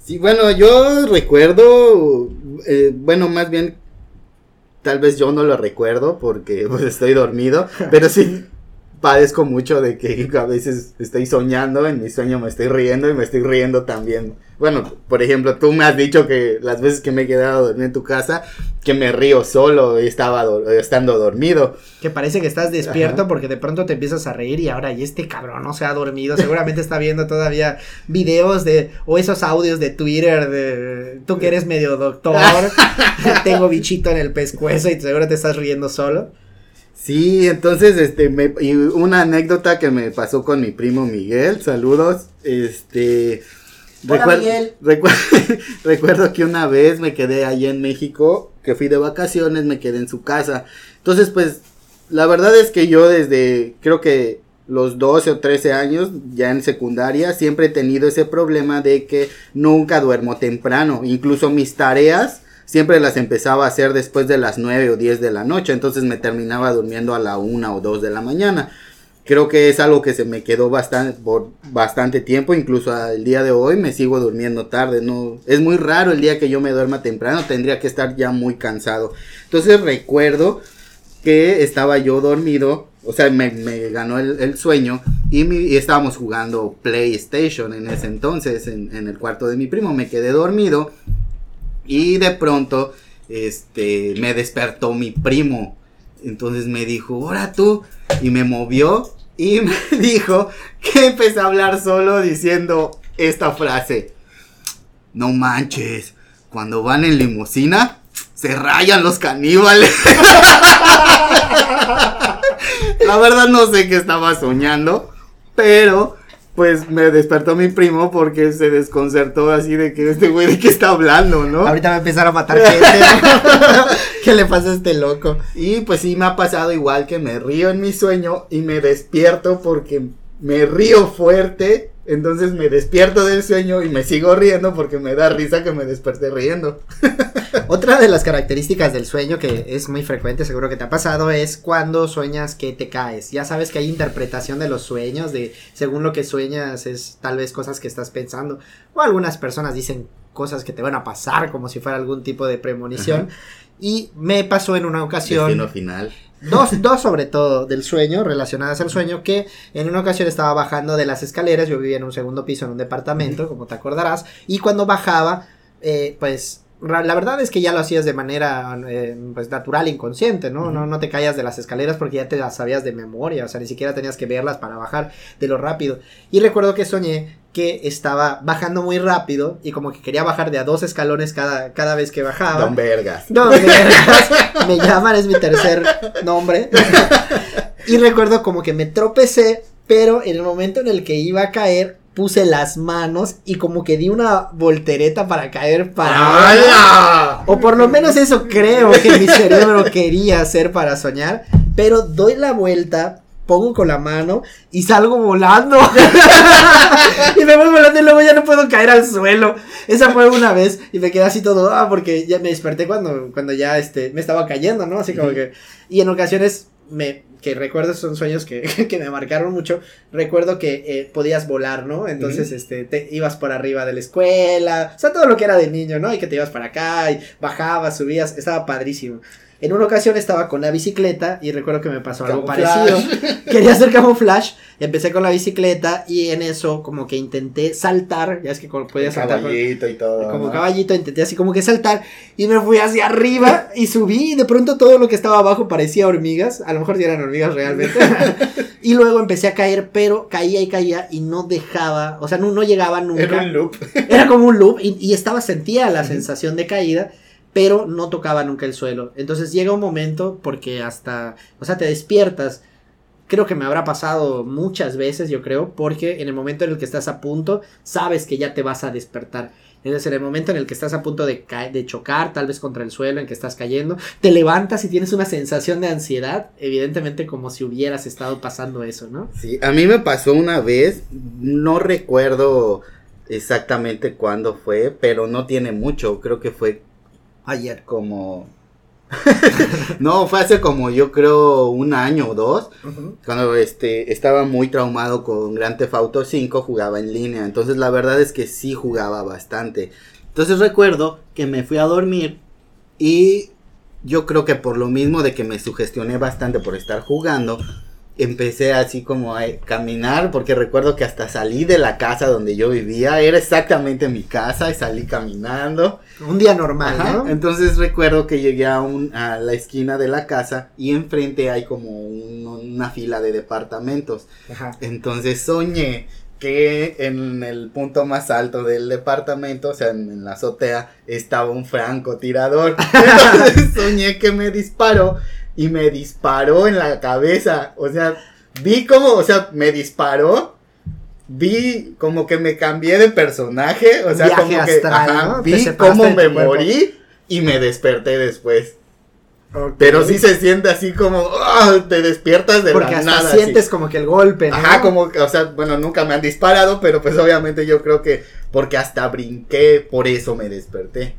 Sí, bueno, yo recuerdo, eh, bueno, más bien, tal vez yo no lo recuerdo porque pues, estoy dormido, pero sí padezco mucho de que *laughs* a veces estoy soñando, en mi sueño me estoy riendo y me estoy riendo también. Bueno, por ejemplo, tú me has dicho que las veces que me he quedado a dormir en tu casa, que me río solo y estaba do- estando dormido. Que parece que estás despierto Ajá. porque de pronto te empiezas a reír y ahora y este cabrón no se ha dormido, seguramente está viendo todavía videos de o esos audios de Twitter de tú que eres medio doctor, *laughs* tengo bichito en el pescuezo y seguro te estás riendo solo. Sí, entonces, este, me, y una anécdota que me pasó con mi primo Miguel, saludos, este, Hola, recuer- Miguel. recuer- *laughs* recuerdo que una vez me quedé allá en México, que fui de vacaciones, me quedé en su casa, entonces, pues, la verdad es que yo desde, creo que los 12 o 13 años, ya en secundaria, siempre he tenido ese problema de que nunca duermo temprano, incluso mis tareas, siempre las empezaba a hacer después de las 9 o 10 de la noche, entonces me terminaba durmiendo a la 1 o 2 de la mañana. creo que es algo que se me quedó bastante por bastante tiempo, incluso al día de hoy me sigo durmiendo tarde, no es muy raro el día que yo me duerma temprano, tendría que estar ya muy cansado. Entonces recuerdo que estaba yo dormido, o sea, me, ganó el, el sueño y, mi- y estábamos jugando PlayStation en ese entonces en, en el cuarto de mi primo, me quedé dormido y de pronto este me despertó mi primo. Entonces me dijo, "Ahora tú" y me movió y *laughs* me dijo que empecé a hablar solo diciendo esta frase. No manches, cuando van en limusina se rayan los caníbales. *laughs* La verdad no sé qué estaba soñando, pero pues me despertó mi primo porque se desconcertó así de que este güey de qué está hablando, ¿no? Ahorita va a empezar a matar *laughs* gente. ¿no? *laughs* ¿Qué le pasa a este loco? Y pues sí me ha pasado igual que me río en mi sueño y me despierto porque me río fuerte. Entonces me despierto del sueño y me sigo riendo porque me da risa que me desperté riendo. *laughs* Otra de las características del sueño que es muy frecuente, seguro que te ha pasado, es cuando sueñas que te caes. Ya sabes que hay interpretación de los sueños, de según lo que sueñas es tal vez cosas que estás pensando. O algunas personas dicen cosas que te van a pasar como si fuera algún tipo de premonición. Y me pasó en una ocasión. Destino final. Dos, dos sobre todo del sueño, relacionadas al sueño, que en una ocasión estaba bajando de las escaleras, yo vivía en un segundo piso en un departamento, como te acordarás, y cuando bajaba, eh, pues la verdad es que ya lo hacías de manera eh, pues natural, inconsciente, ¿no? ¿no? No te caías de las escaleras porque ya te las sabías de memoria, o sea, ni siquiera tenías que verlas para bajar de lo rápido. Y recuerdo que soñé que estaba bajando muy rápido y como que quería bajar de a dos escalones cada, cada vez que bajaba. Don Vergas. No, de veras, me llaman, es mi tercer nombre. *laughs* Y recuerdo como que me tropecé, pero en el momento en el que iba a caer, puse las manos y como que di una voltereta para caer para ¡Hala! O por lo menos eso creo que mi cerebro *laughs* quería hacer para soñar. Pero doy la vuelta, pongo con la mano y salgo volando. *laughs* y me voy volando y luego ya no puedo caer al suelo. Esa fue una vez y me quedé así todo, ah, porque ya me desperté cuando, cuando ya este, me estaba cayendo, ¿no? Así como que... Y en ocasiones me que recuerdo son sueños que, *laughs* que me marcaron mucho. Recuerdo que eh, podías volar no entonces este te ibas por arriba de la escuela o sea todo lo que era de niño no y que te ibas para acá y bajabas subías estaba padrísimo en una ocasión estaba con la bicicleta y recuerdo que me pasó algo Camuflaje. parecido *laughs* quería hacer camuflaje empecé con la bicicleta y en eso como que intenté saltar ya es que como podías saltar con- Caballito y todo. como ¿no? caballito, intenté así como que saltar y me fui hacia arriba y subí y de pronto todo lo que estaba abajo parecía hormigas, a lo mejor eran hormigas realmente. *laughs* y luego empecé a caer, pero caía y caía y no dejaba, o sea, no, no llegaba nunca. Era un loop. Era como un loop y, y estaba, sentía la sensación de caída, pero no tocaba nunca el suelo. Entonces llega un momento porque hasta, o sea, te despiertas. Creo que me habrá pasado muchas veces, yo creo, porque en el momento en el que estás a punto, sabes que ya te vas a despertar. Entonces, en el momento en el que estás a punto de, de chocar, tal vez contra el suelo en que estás cayendo, te levantas y tienes una sensación de ansiedad, evidentemente como si hubieras estado pasando eso, ¿no? Sí, a mí me pasó una vez, no recuerdo exactamente cuándo fue, pero no tiene mucho, creo que fue Ayer. como... *laughs* no, fue hace como yo creo un año o dos, cuando este estaba muy traumado con Grand Theft Auto 5, jugaba en línea, entonces la verdad es que sí jugaba bastante. Entonces recuerdo que me fui a dormir y yo creo que por lo mismo de que me sugestioné bastante por estar jugando, empecé así como a caminar, porque recuerdo que hasta salí de la casa donde yo vivía, era exactamente mi casa y salí caminando. Un día normal, Ajá, ¿no? Entonces recuerdo que llegué a, un, a la esquina de la casa y enfrente hay como un- una fila de departamentos. Ajá. Entonces soñé que en el punto más alto del departamento, o sea, en, en la azotea, estaba un francotirador. *laughs* Entonces soñé que me disparó y me disparó en la cabeza. O sea, vi como, o sea, me disparó. Vi como que me cambié de personaje, o sea, Viaje como que ajá, ¿no? Vi cómo me cuerpo. morí y me desperté después. Pero sí se siente así como, ¡ah! te despiertas de Porque la hasta nada. así. sientes como que el golpe, ¿no? Ajá, como que, o sea, bueno, nunca me han disparado, pero pues obviamente yo creo que porque hasta brinqué, por eso me desperté.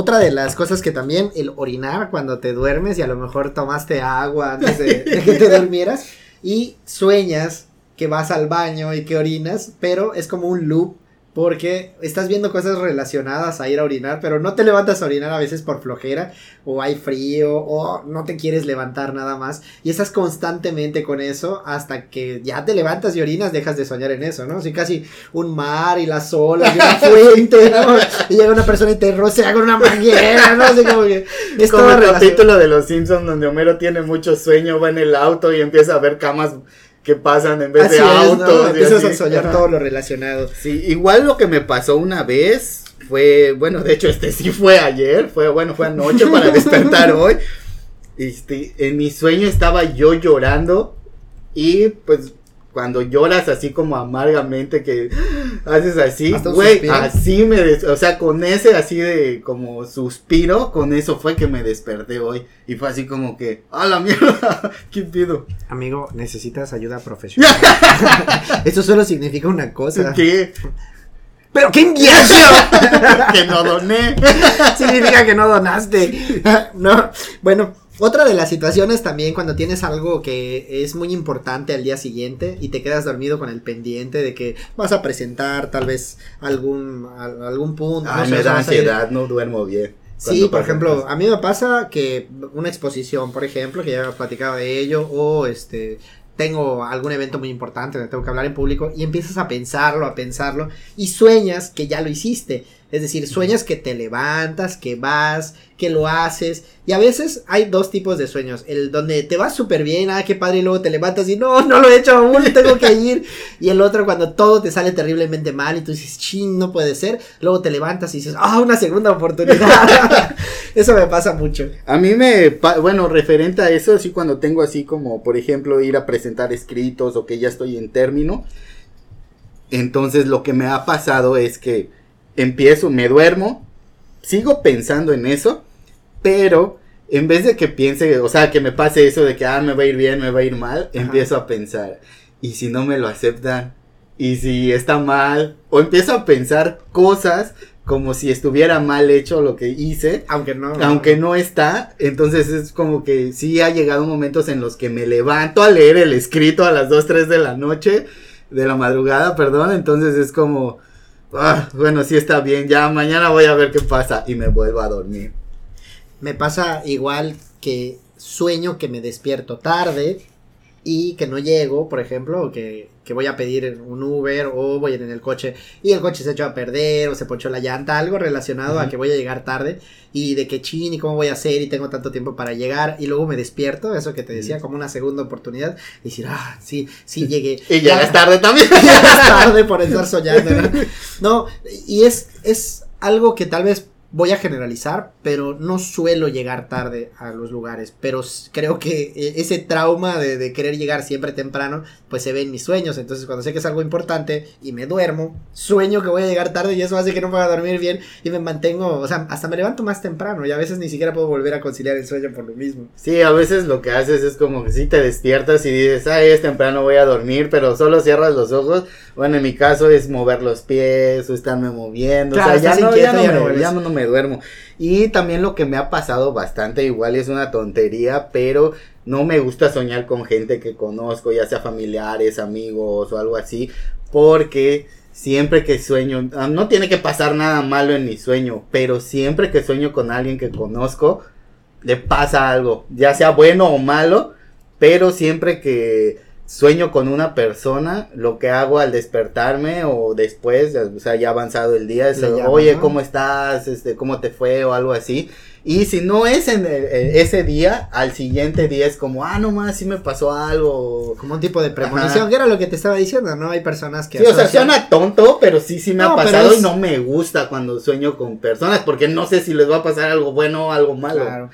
Otra de las cosas que también, el orinar cuando te duermes y a lo mejor tomaste agua antes de, que te durmieras. y sueñas que vas al baño y que orinas, pero es como un loop porque estás viendo cosas relacionadas a ir a orinar, pero no te levantas a orinar a veces por flojera, o hay frío, o no te quieres levantar nada más, y estás constantemente con eso hasta que ya te levantas y orinas, dejas de soñar en eso, ¿no? Así casi un mar y las olas y una *laughs* fuente, ¿no? Y llega una persona y te rocea con una manguera, ¿no? Así como que es Como el capítulo de Los Simpsons donde Homero tiene mucho sueño, va en el auto y empieza a ver camas que pasan en vez Así de es, ¿no? autos. y Empiezas a soñar todo lo relacionado. Sí, igual lo que me pasó una vez fue, bueno, de hecho este sí fue ayer, fue, bueno, fue anoche para *laughs* despertar hoy. Este, en mi sueño estaba yo llorando y pues cuando lloras así como amargamente que haces así, güey, así me, des- o sea, con ese así de como suspiro, con eso fue que me desperté hoy y fue así como que, a la mierda, *laughs* ¿qué pido? Amigo, necesitas ayuda profesional. *laughs* Eso solo significa una cosa. ¿Qué? ¡Pero qué invierno! *laughs* que no doné. Significa que no donaste. No. Bueno, otra de las situaciones también cuando tienes algo que es muy importante al día siguiente y te quedas dormido con el pendiente de que vas a presentar tal vez algún al- algún punto. Ay, me da ansiedad, no duermo bien. Sí, por pasa ejemplo, a mí me pasa que una exposición, por ejemplo, que ya he platicado de ello, o este tengo algún evento muy importante donde tengo que hablar en público y empiezas a pensarlo, a pensarlo y sueñas que ya lo hiciste. Es decir, sueñas que te levantas, que vas, que lo haces. Y a veces hay dos tipos de sueños. El donde te vas súper bien, ah, qué padre, y luego te levantas y no, no lo he hecho aún, tengo que ir. *laughs* Y el otro cuando todo te sale terriblemente mal y tú dices, ching, no puede ser. Luego te levantas y dices, ah, una segunda oportunidad. *laughs* *laughs* Eso me pasa mucho. A mí me, bueno, referente a eso, así cuando tengo así como, por ejemplo, ir a presentar escritos o que ya estoy en término, entonces lo que me ha pasado es que empiezo, me duermo, sigo pensando en eso, pero en vez de que piense, o sea, que me pase eso de que, ah, me va a ir bien, me va a ir mal, Ajá. empiezo a pensar, ¿y si no me lo aceptan? ¿Y si está mal? O empiezo a pensar cosas como si estuviera mal hecho lo que hice Aunque no. aunque no está, entonces es como que sí ha llegado momentos en los que me levanto a leer el escrito a las 2, 3 de la noche, de la madrugada, perdón, entonces es como, ah, bueno, sí está bien, ya mañana voy a ver qué pasa y me vuelvo a dormir. Me pasa igual que sueño que me despierto tarde y que no llego, por ejemplo, o que, que voy a pedir un Uber o voy en el coche y el coche se echó a perder o se ponchó la llanta, algo relacionado a que voy a llegar tarde y de que chin y cómo voy a hacer y tengo tanto tiempo para llegar y luego me despierto, eso que te decía, como una segunda oportunidad y decir, ah, sí, sí *laughs* llegué. Y Ya- llegas tarde también. *laughs* llegas tarde por *laughs* estar soñando, ¿no? No, y es, es algo que tal vez voy a generalizar, pero no suelo llegar tarde a los lugares, pero creo que eh, ese trauma de, de querer llegar siempre temprano, pues se ve en mis sueños, entonces cuando sé que es algo importante y me duermo, sueño que voy a llegar tarde y eso hace que no pueda dormir bien y me mantengo, o sea, hasta me levanto más temprano y a veces ni siquiera puedo volver a conciliar el sueño por lo mismo. Sí, a veces lo que haces es como que si te despiertas y dices, ay, es temprano, voy a dormir, pero solo cierras los ojos. Bueno, en mi caso es mover los pies o estarme moviendo. Claro, o sea, ya no, ya, no me, ya no me duermo. Y también lo que me ha pasado bastante, igual es una tontería, pero no me gusta soñar con gente que conozco, ya sea familiares, amigos o algo así, porque siempre que sueño, ah, no tiene que pasar nada malo en mi sueño, pero siempre que sueño con alguien que conozco, le pasa algo, ya sea bueno o malo, pero siempre que sueño con una persona, lo que hago al despertarme o después, o sea, ya avanzado el día, es, oye, ¿no? ¿cómo estás? Este, ¿cómo te fue? o algo así. Y si no es en el- ese día, al siguiente día es como, ah, no más, sí me pasó algo. Como un tipo de premonición, Ajá. que era lo que te estaba diciendo, ¿no? Hay personas que... Sí, o sea, suena tonto, pero sí, sí me No, ha pasado es- y no me gusta cuando sueño con personas, porque no sé si les va a pasar algo bueno o algo malo. Claro.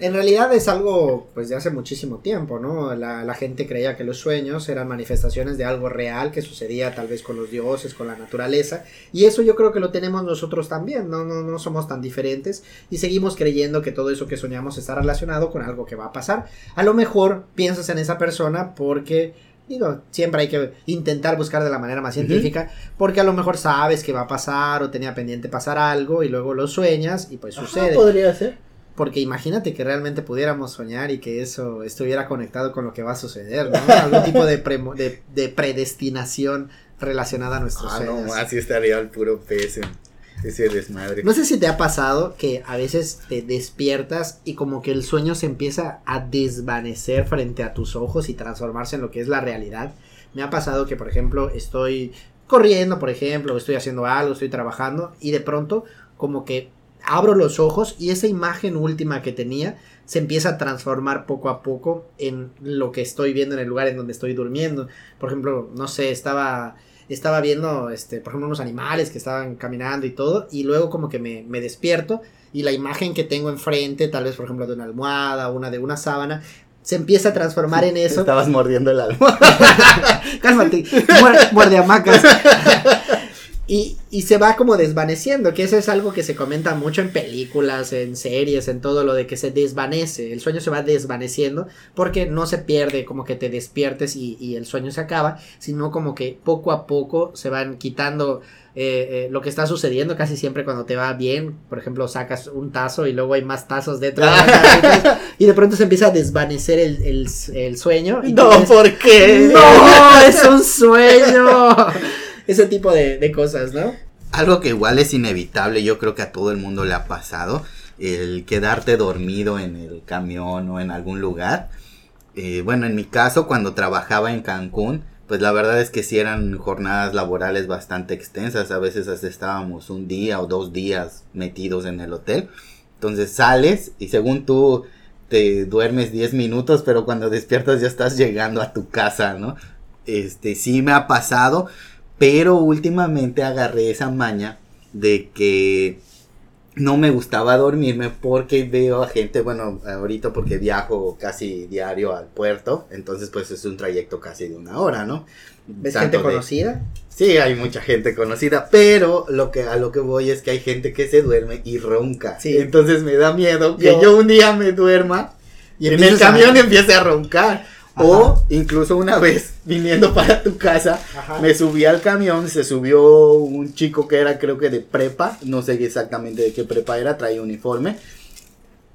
En realidad es algo pues de hace muchísimo tiempo, ¿no? La, la gente creía que los sueños eran manifestaciones de algo real que sucedía tal vez con los dioses, con la naturaleza, y eso yo creo que lo tenemos nosotros también, no, no, no somos tan diferentes y seguimos creyendo que todo eso que soñamos está relacionado con algo que va a pasar. A lo mejor piensas en esa persona porque Digo, siempre hay que intentar buscar de la manera más científica, porque a lo mejor sabes que va a pasar o tenía pendiente pasar algo y luego lo sueñas y pues Ajá, sucede. podría ser. Porque imagínate que realmente pudiéramos soñar y que eso estuviera conectado con lo que va a suceder, ¿no? Algún tipo de, premo- de, de predestinación relacionada a nuestros Ah, sueños. no, así estaría el puro pez. Ese desmadre. No sé si te ha pasado que a veces te despiertas y como que el sueño se empieza a desvanecer frente a tus ojos y transformarse en lo que es la realidad. Me ha pasado que, por ejemplo, estoy corriendo, por ejemplo, estoy haciendo algo, estoy trabajando y de pronto como que abro los ojos y esa imagen última que tenía se empieza a transformar poco a poco en lo que estoy viendo en el lugar en donde estoy durmiendo. Por ejemplo, no sé, estaba estaba viendo, este, por ejemplo, unos animales que estaban caminando y todo, y luego como que me, me despierto y la imagen que tengo enfrente, tal vez por ejemplo de una almohada, una de una sábana, se empieza a transformar en eso. Estabas mordiendo el *laughs* alma. Cálmate, muer- muerde hamacas. *laughs* Y, y se va como desvaneciendo, que eso es algo que se comenta mucho en películas, en series, en todo lo de que se desvanece, el sueño se va desvaneciendo porque no se pierde como que te despiertes y, y el sueño se acaba, sino como que poco a poco se van quitando eh, eh, lo que está sucediendo casi siempre cuando te va bien, por ejemplo sacas un tazo y luego hay más tazos dentro de la *laughs* y de pronto se empieza a desvanecer el, el, el sueño. y No, ¿por qué? ¡No! *laughs* ¡Es un sueño! Ese tipo de, de cosas, ¿no? Algo que igual es inevitable, yo creo que a todo el mundo le ha pasado, el quedarte dormido en el camión o en algún lugar. Eh, bueno, en mi caso, cuando trabajaba en Cancún, pues la verdad es que sí eran jornadas laborales bastante extensas, a veces hasta estábamos un día o dos días metidos en el hotel. Entonces sales y según tú te duermes 10 minutos, pero cuando despiertas ya estás llegando a tu casa, ¿no? Este, sí me ha pasado, pero últimamente agarré esa maña de que no me gustaba dormirme porque veo a gente, bueno, ahorita porque viajo casi diario al puerto, entonces pues es un trayecto casi de una hora, ¿no? ¿Ves Tanto gente de- conocida? Sí, hay mucha gente conocida, pero lo que a lo que voy es que hay gente que se duerme y ronca. Sí. Entonces me da miedo que Yo- yo, un día me duerma y en el a- camión empiece a roncar. Ajá. O incluso una vez *laughs* viniendo para tu casa, Ajá. me subí al camión, se subió un chico que era creo que de prepa, no sé exactamente de qué prepa era, traía uniforme,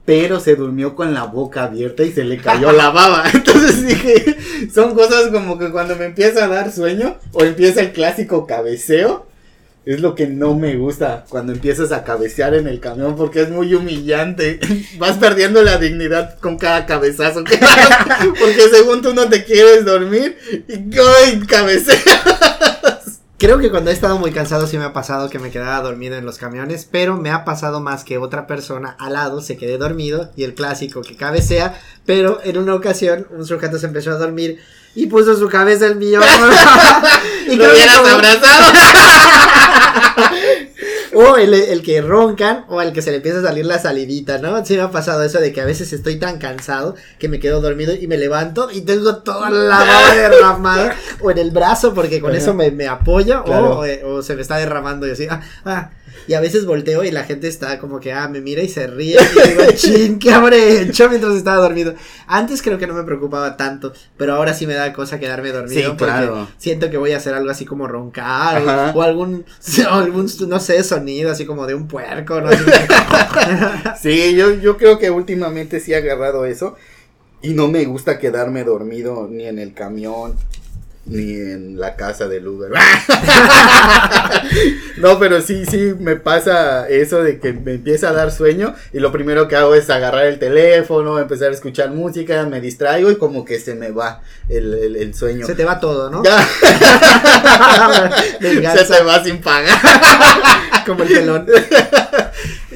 pero se durmió con la boca abierta y se le cayó la baba. *laughs* Entonces dije, son cosas como que cuando me empieza a dar sueño o empieza el clásico cabeceo, es lo que no me gusta cuando empiezas a cabecear en el camión porque es muy humillante. *laughs* Vas perdiendo la dignidad con cada cabezazo que *laughs* porque según tú no te quieres dormir y ¡ay, cabeceas! Creo que cuando he estado muy cansado sí me ha pasado que me quedaba dormido en los camiones, pero me ha pasado más que otra persona al lado se quede dormido y el clásico que cabecea, pero en una ocasión un sujeto se empezó a dormir *laughs* y puso su cabeza en mi hombro. *laughs* y Lo hubieras como- abrazado. *laughs* O el, el que roncan o al que se le empieza a salir la salidita, ¿no? Sí me ha pasado eso de que a veces estoy tan cansado que me quedo dormido y me levanto y tengo toda la baba derramada o en el brazo porque con eso me, me apoyo o- o, o se me está derramando y así, ah, ah. Y a veces volteo y la gente está como que, ah, me mira y se ríe. Y digo, chin, ¿qué habré hecho mientras estaba dormido? Antes creo que no me preocupaba tanto, pero ahora sí me da cosa quedarme dormido. Sí, porque claro. Siento que voy a hacer algo así como roncar o- Ajá. o, algún, *laughs* o algún, no sé, sonido así como de un puerco, ¿no? *laughs* Sí, yo, yo creo que últimamente sí he agarrado eso. Y no me gusta quedarme dormido ni en el camión, ni en la casa del Uber. *laughs* no, pero sí, sí, me pasa eso de que me empieza a dar sueño. Y lo primero que hago es agarrar el teléfono, empezar a escuchar música, me distraigo y como que se me va el, el- el sueño. Se te va todo, ¿no? *laughs* Se te va sin pagar. como el pelón. *laughs*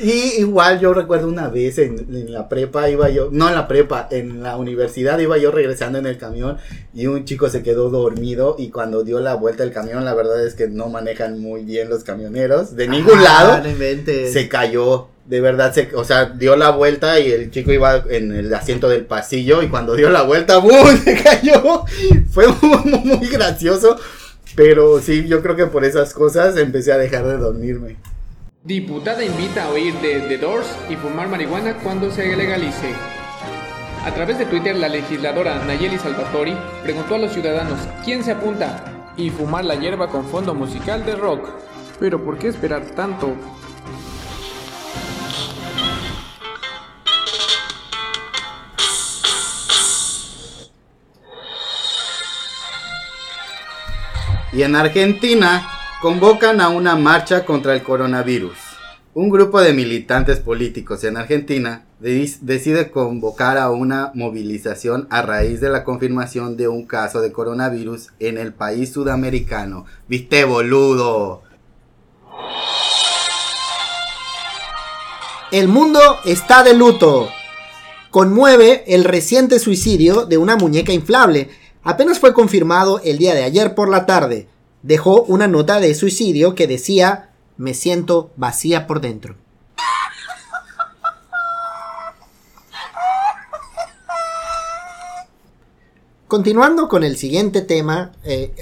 Y igual yo recuerdo una vez en, en la prepa, iba yo, no en la prepa, en la universidad iba yo regresando en el camión y un chico se quedó dormido y cuando dio la vuelta el camión, la verdad es que no manejan muy bien los camioneros de ningún Ah, lado, No se cayó. De verdad, se, o sea, dio la vuelta y el chico iba en el asiento del pasillo y cuando dio la vuelta, ¡boom! *laughs* Se cayó. Fue muy, muy gracioso. Pero sí, yo creo que por esas cosas empecé a dejar de dormirme. Diputada invita a oír de The Doors y fumar marihuana cuando se legalice. A través de Twitter, la legisladora Nayeli Salvatori preguntó a los ciudadanos quién se apunta y fumar la hierba con fondo musical de rock. Pero ¿por qué esperar tanto? Y en Argentina, convocan a una marcha contra el coronavirus. Un grupo de militantes políticos en Argentina de- decide convocar a una movilización a raíz de la confirmación de un caso de coronavirus en el país sudamericano. ¿Viste, boludo? El mundo está de luto. Conmueve el reciente suicidio de una muñeca inflable. Apenas fue confirmado el día de ayer por la tarde. Dejó una nota de suicidio que decía, me siento vacía por dentro. Continuando con el siguiente tema, eh,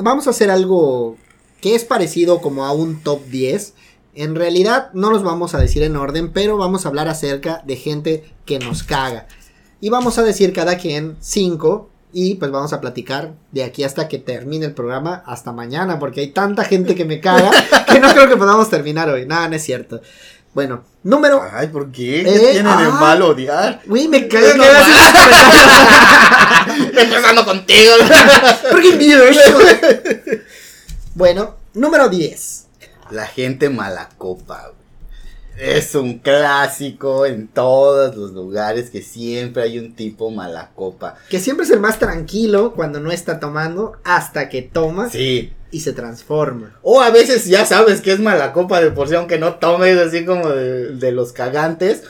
vamos a hacer algo que es parecido como a un top 10. En realidad no los vamos a decir en orden, pero vamos a hablar acerca de gente que nos caga. Y vamos a decir cada quien 5 y pues vamos a platicar de aquí hasta que termine el programa, hasta mañana, porque hay tanta gente que me caga *laughs* que no creo que podamos terminar hoy. Nada, no es cierto. Bueno, número... Ay, ¿por qué? Eh, ¿Qué tienen de ah. mal odiar? Uy, me Eh, que no Empezando *laughs* contigo. *laughs* ¿Por qué bueno, número 10. La gente mala copa. güey. Es un clásico en todos los lugares que siempre hay un tipo mala copa. Que siempre es el más tranquilo cuando no está tomando hasta que toma Sí. y se transforma. O a veces ya sabes que es mala copa de por sí, aunque no tomes así como de, de los cagantes.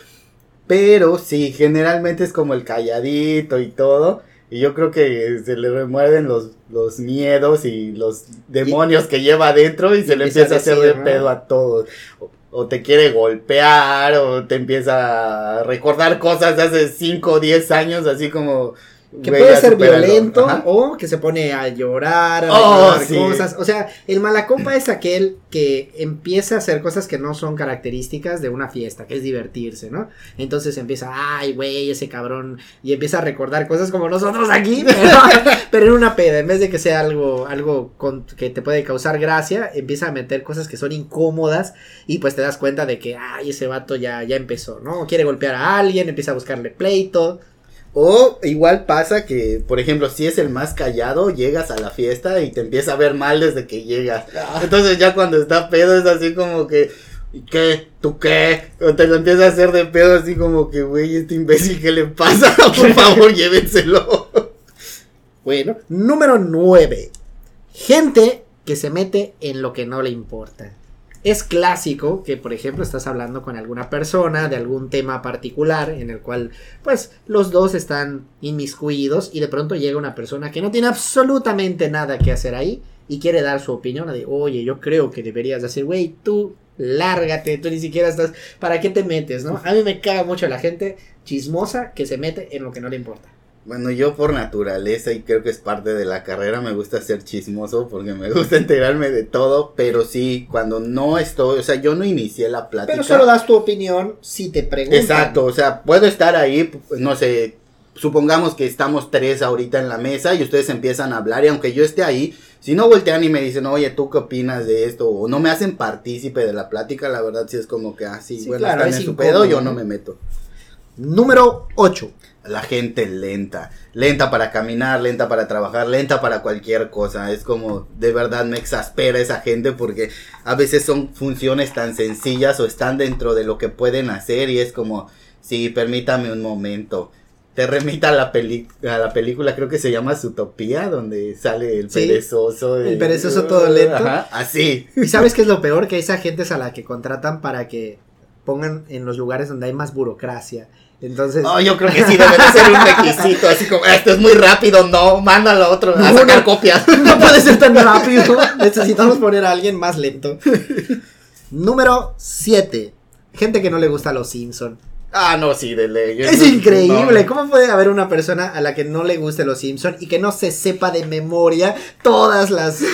Pero sí, generalmente es como el calladito y todo. Y yo creo que se le remueven los, los miedos y los demonios que lleva adentro y se le empieza a hacer de pedo a todos. O, te quiere golpear o te empieza a recordar cosas de hace 5 o 10 años, así como... Que güey, puede ser violento Ajá. o que se pone a llorar, a Oh, recordar sí. cosas. O sea, el malacopa es aquel que empieza a hacer cosas que no son características de una fiesta, que es divertirse, ¿no? Entonces empieza, ay, güey, ese cabrón, y empieza a recordar cosas como nosotros aquí, *laughs* pero, pero en una peda, en vez de que sea algo, algo con- que te puede causar gracia, empieza a meter cosas que son incómodas y pues te das cuenta de que, ay, ese vato ya, ya empezó, ¿no? Quiere golpear a alguien, empieza a buscarle pleito. O igual pasa que, por ejemplo, si es el más callado, llegas a la fiesta y te empieza a ver mal desde que llegas. Entonces ya cuando está pedo es así como que, ¿y qué? ¿Tú qué? O te lo empieza a hacer de pedo así como que, güey, este imbécil, ¿qué le pasa? *laughs* Por *laughs* favor, llévenselo. Bueno, número 9. Gente que se mete en lo que no le importa. Es clásico que, por ejemplo, estás hablando con alguna persona de algún tema particular en el cual, pues, los dos están inmiscuidos y de pronto llega una persona que no tiene absolutamente nada que hacer ahí y quiere dar su opinión de, oye, yo creo que deberías decir, güey, tú lárgate, tú ni siquiera estás, ¿para qué te metes, no? A mí me caga mucho la gente chismosa que se mete en lo que no le importa. Bueno, yo por naturaleza y creo que es parte de la carrera me gusta ser chismoso porque me gusta *laughs* enterarme de todo, pero sí, cuando no estoy, o sea, yo no inicié la plática. Pero solo das tu opinión si te preguntan. Exacto, o sea, puedo estar ahí, no sé, supongamos que estamos tres ahorita en la mesa y ustedes empiezan a hablar y aunque yo esté ahí, si no voltean y me dicen, oye, ¿tú qué opinas de esto? O no me hacen partícipe de la plática, la verdad sí es como que, ah, sí, Sí, bueno, claro, están es en su pedo, yo ¿no? no me meto. Número 8. La gente lenta, lenta para caminar, lenta para trabajar, lenta para cualquier cosa. Es como, de verdad me exaspera esa gente porque a veces son funciones tan sencillas o están dentro de lo que pueden hacer y es como, sí, permítame un momento. Te remita a la, peli a la película, creo que se llama Zootopia, donde sale el Sí, perezoso. el perezoso todo lento. Ajá, así. ¿Y sabes qué es lo peor? Que esa gente es a la que contratan para que pongan en los lugares donde hay más burocracia. Entonces, No, yo creo que sí *laughs* debe de ser un requisito, así como, esto es muy rápido, no, mándalo a otro, a No, sacar no. copias. *laughs* no puede ser tan rápido. *laughs* Necesitamos poner a alguien más lento. Número 7. Gente que no le gusta a los Simpson. Ah, no, sí, de ley. Es increíble. no. ¿Cómo puede haber una persona a la que no le guste los Simpson y que no se sepa de memoria todas las... *laughs*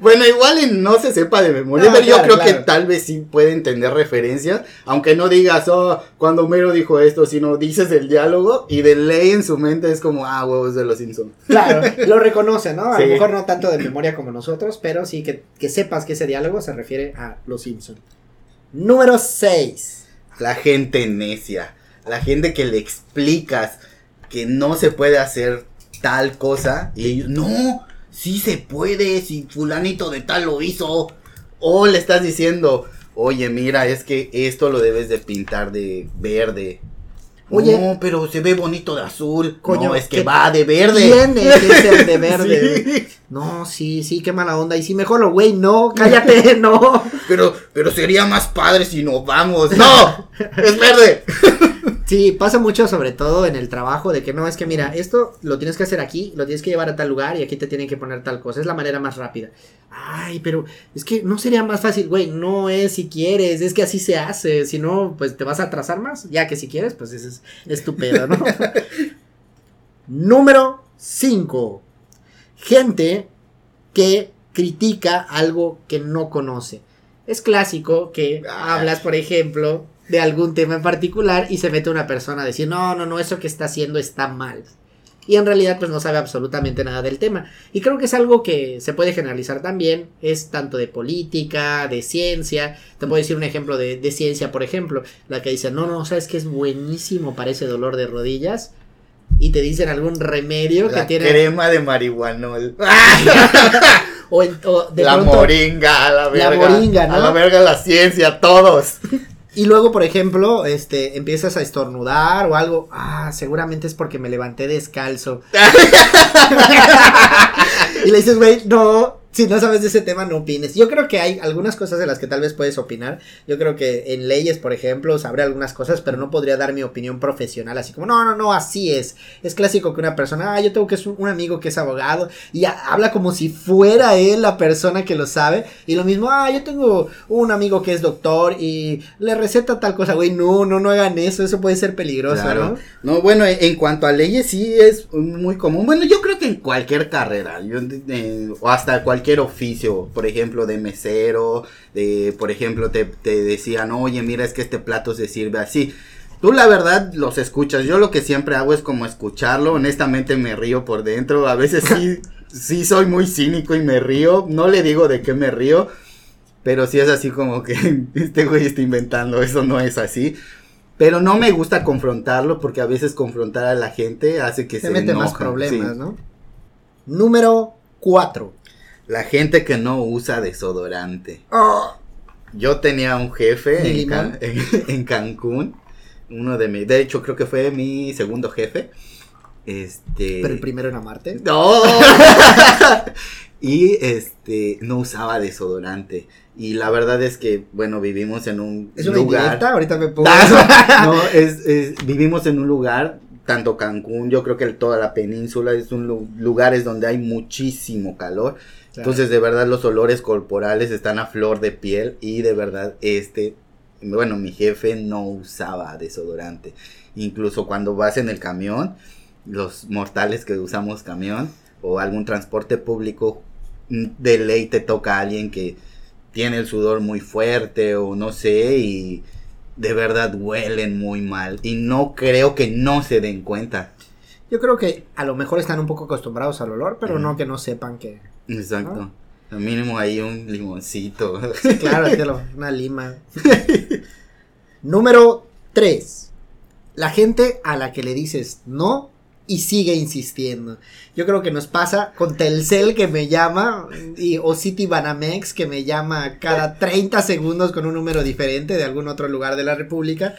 Bueno, igual no se sepa de memoria, No, pero yo creo claro. que tal vez sí puede entender referencias, aunque no digas, oh, cuando Homero dijo esto, sino dices el diálogo y de ley en su mente es como, ah, huevos de los Simpsons. Claro, *laughs* lo reconoce, ¿no? A Sí. lo mejor no tanto de memoria como nosotros, pero sí que, que sepas que ese diálogo se refiere a los Simpson. Número 6. La gente necia, la gente que le explicas que no se puede hacer tal cosa y ellos, no, sí se puede, si fulanito de tal lo hizo. O le estás diciendo, oye, mira, es que esto lo debes de pintar de verde. Oye. no, pero se ve bonito de azul. Coño, no, es que ¿qué va de verde. Tiene que ser de *laughs* verde. Sí. No, sí, sí, qué mala onda. Y sí, mejor lo, güey, no, cállate, *laughs* no. Pero, pero sería más padre si nos vamos. ¡No! *laughs* ¡Es verde! Sí, pasa mucho sobre todo en el trabajo de que no, es que mira, esto lo tienes que hacer aquí, lo tienes que llevar a tal lugar y aquí te tienen que poner tal cosa, es la manera más rápida. Ay, pero es que no sería más fácil, güey, no es si quieres, es que así se hace, si no, pues te vas a atrasar más, ya que si quieres, pues es estupendo, ¿no? *laughs* Número 5. Gente que critica algo que no conoce. Es clásico que Ah. hablas, por ejemplo, de algún tema en particular y se mete una persona a decir, no, no, no, eso que está haciendo está mal. Y en realidad pues no sabe absolutamente nada del tema. Y creo que es algo que se puede generalizar también. Es tanto de política, de ciencia. Te puedo decir un ejemplo de, de ciencia, por ejemplo. La que dice, no, no, sabes que es buenísimo para ese dolor de rodillas. Y te dicen algún remedio La que tiene... crema de marihuanol. *laughs* O, de la pronto- moringa, a la La verga. moringa, ¿no? A la verga la ciencia, todos. *laughs* Y luego, por ejemplo, este, empiezas a estornudar o algo. Ah, seguramente es porque me levanté descalzo. *laughs* *laughs* y le dices, güey, no, si no sabes de ese tema, no opines. Yo creo que hay algunas cosas de las que tal vez puedes opinar. Yo creo que en leyes, por ejemplo, sabré algunas cosas, pero no podría dar mi opinión profesional. Así como, no, no, no, así es. Es clásico que una persona, ah, yo tengo que es un, amigo que es abogado y ha- habla como si fuera él la persona que lo sabe. Y lo mismo, ah, yo tengo un amigo que es doctor y le receta tal cosa, güey. No, no, no hagan eso, eso puede ser peligroso, Claro. ¿no? No, bueno, en, en cuanto a leyes sí es muy común. Bueno, yo creo que en cualquier carrera, yo, eh, o hasta cualquier oficio, por ejemplo, de mesero, de, por ejemplo, te, te decían, oye, mira, es que este plato se sirve así. Tú la verdad los escuchas. Yo lo que siempre hago es como escucharlo. Honestamente me río por dentro. A veces sí, *laughs* sí soy muy cínico y me río. No le digo de qué me río. Pero sí es así como que *laughs* este güey está inventando. Eso no es así. Pero no me gusta confrontarlo porque a veces confrontar a la gente hace que Se se, mete más problemas, sí. ¿no? Número 4. La gente que no usa desodorante. Oh, Yo tenía un jefe ¿De en, limón? Can- en- *laughs* en Cancún. Uno de mi, de hecho creo que fue mi segundo jefe. Este. pero el primero en amarte. No. *laughs* y este no usaba desodorante. Y la verdad es que, bueno, vivimos en un ¿Es una lugar. indirecta? Ahorita me pongo. *laughs* no, es, es- vivimos en un lugar, tanto Cancún, yo creo que toda la península es un lu- lugares donde hay muchísimo calor. Entonces, de verdad, los olores corporales están a flor de piel y de verdad, este, bueno, mi jefe no usaba desodorante. Incluso cuando vas en el camión, los mortales que usamos camión o algún transporte público, mm, de ley te toca a alguien que tiene el sudor muy fuerte o no sé y de verdad huelen muy mal y no creo que no se den cuenta. Yo creo que a lo mejor están un poco acostumbrados al olor, pero no que no sepan que. Exacto. Lo mínimo ahí un limoncito. Sí, claro, lo- una lima. *laughs* Número 3. La gente a la que le dices no y sigue insistiendo. Yo creo que nos pasa con Telcel que me llama y, o City Banamex que me llama cada 30 segundos con un número diferente de algún otro lugar de la República.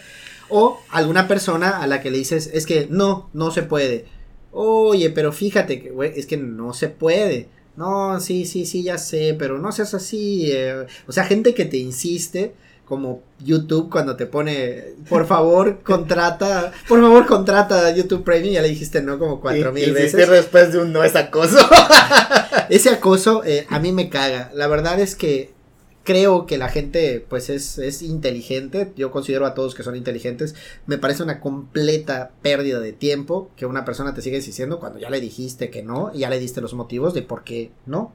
O alguna persona a la que le dices es que no, no se puede. Oye, pero fíjate que es que no se puede. No, sí, sí, sí, ya sé, pero no seas así. eh. O sea, gente que te insiste, como YouTube cuando te pone, por favor, *laughs* contrata, por favor, contrata YouTube Premium, ya le dijiste no como cuatro mil veces. después de un no es acoso. *laughs* Ese acoso eh, a mí me caga. La verdad es que creo que la gente pues es, es inteligente. Yo considero a todos que son inteligentes. Me parece una completa pérdida de tiempo que una persona te siga insistiendo cuando ya le dijiste que no y ya le diste los motivos de por qué no.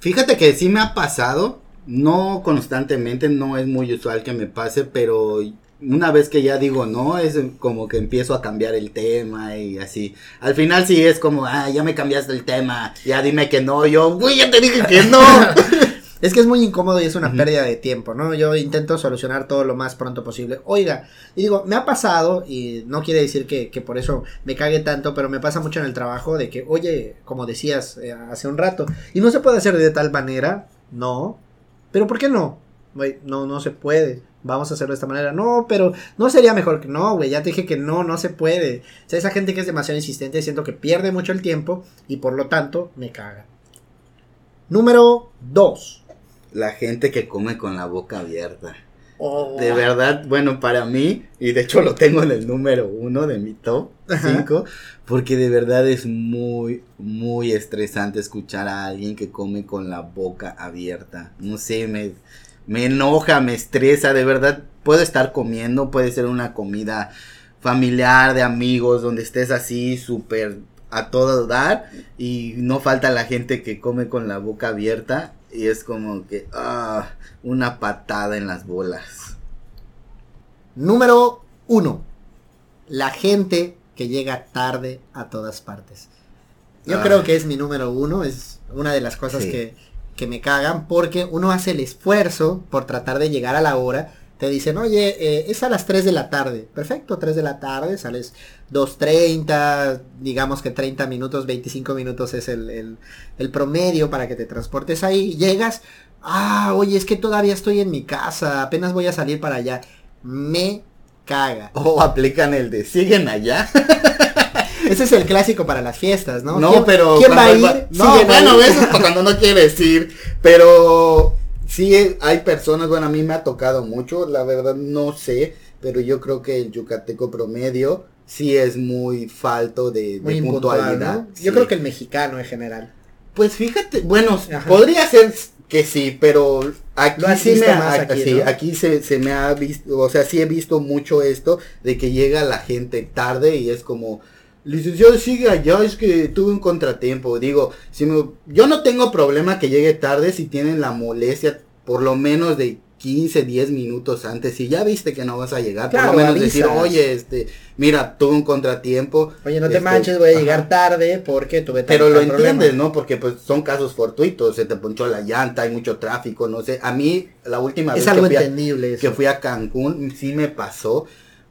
Fíjate que sí me ha pasado, no constantemente, no es muy usual que me pase, pero una vez que ya digo no, es como que empiezo a cambiar el tema y así. Al final sí es como, ah, ya me cambiaste el tema, ya dime que no, yo, güey, ya te dije que no. *laughs* Es que es muy incómodo y es una pérdida de tiempo, ¿no? Yo intento solucionar todo lo más pronto posible. Oiga, y digo, me ha pasado, y no quiere decir que, que por eso me cague tanto, pero me pasa mucho en el trabajo de que, oye, como decías eh, hace un rato, y no se puede hacer de tal manera, no, pero ¿por qué no? No, no se puede. Vamos a hacerlo de esta manera. No, pero no sería mejor que no, güey. Ya te dije que no, no se puede. O sea, esa gente que es demasiado insistente, siento que pierde mucho el tiempo y por lo tanto me caga. Número 2. La gente que come con la boca abierta. Oh. De verdad, bueno, para mí, y de hecho lo tengo en el número uno de mi top Ajá. 5, porque de verdad es muy, muy estresante escuchar a alguien que come con la boca abierta. No sé, me, me enoja, me estresa, de verdad. Puedo estar comiendo, puede ser una comida familiar, de amigos, donde estés así súper a todo dar y no falta la gente que come con la boca abierta y es como que, ah, una patada en las bolas. Número 1. La gente que llega tarde a todas partes. Yo Ah. creo que es mi número uno, es una de las cosas Sí. que, que me cagan porque uno hace el esfuerzo por tratar de llegar a la hora. Te dicen, oye, eh, es a las 3 de la tarde. Perfecto, 3 de la tarde, sales 2.30, digamos que 30 minutos, 25 minutos es el, el- el promedio para que te transportes ahí. Llegas, ah, oye, es que todavía estoy en mi casa, apenas voy a salir para allá. Me caga. *laughs* O aplican el de siguen allá. *laughs* Ese es el clásico para las fiestas, ¿no? No, ¿Quién- pero. ¿Quién va a ir? cuando- No, bueno, eso es cuando no quieres ir. Pero sí hay personas, bueno, a mí me ha tocado mucho, la verdad no sé, pero yo creo que el yucateco promedio sí es muy falto de, de Muy puntualidad. ¿no? sí. Yo creo que el mexicano en general. Pues fíjate, bueno, Ajá. podría ser que sí, pero aquí sí visto me más ha- aquí, sí, ¿no? aquí se, se me ha visto, o sea, sí he visto mucho esto de que llega la gente tarde y es como, licenciado sigue allá, es que tuve un contratiempo, digo, si me- yo no tengo problema que llegue tarde si tienen la molestia por lo menos de 15, 10 minutos antes, si ya viste que no vas a llegar, Claro, por lo menos decir, oye, este, mira, tuve un contratiempo, Oye, no te Este, manches, voy a ajá. llegar tarde porque tuve pero lo problema. entiendes, ¿no? Porque pues son casos fortuitos, se te ponchó la llanta, hay mucho tráfico, no sé. A mí la última Es vez algo que fui, a, que fui a Cancún sí me pasó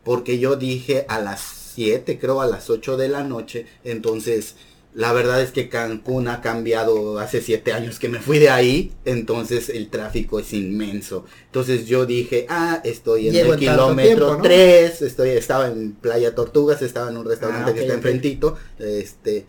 porque yo dije a las 7, creo a las 8 de la noche, entonces la verdad es que Cancún ha cambiado hace 7 años que me fui de ahí, entonces el tráfico es inmenso. Entonces yo dije, ah, estoy en Llego el kilómetro tiempo, ¿no? 3, estoy, estaba en Playa Tortugas, estaba en un restaurante Ah, que está ok. enfrentito, este,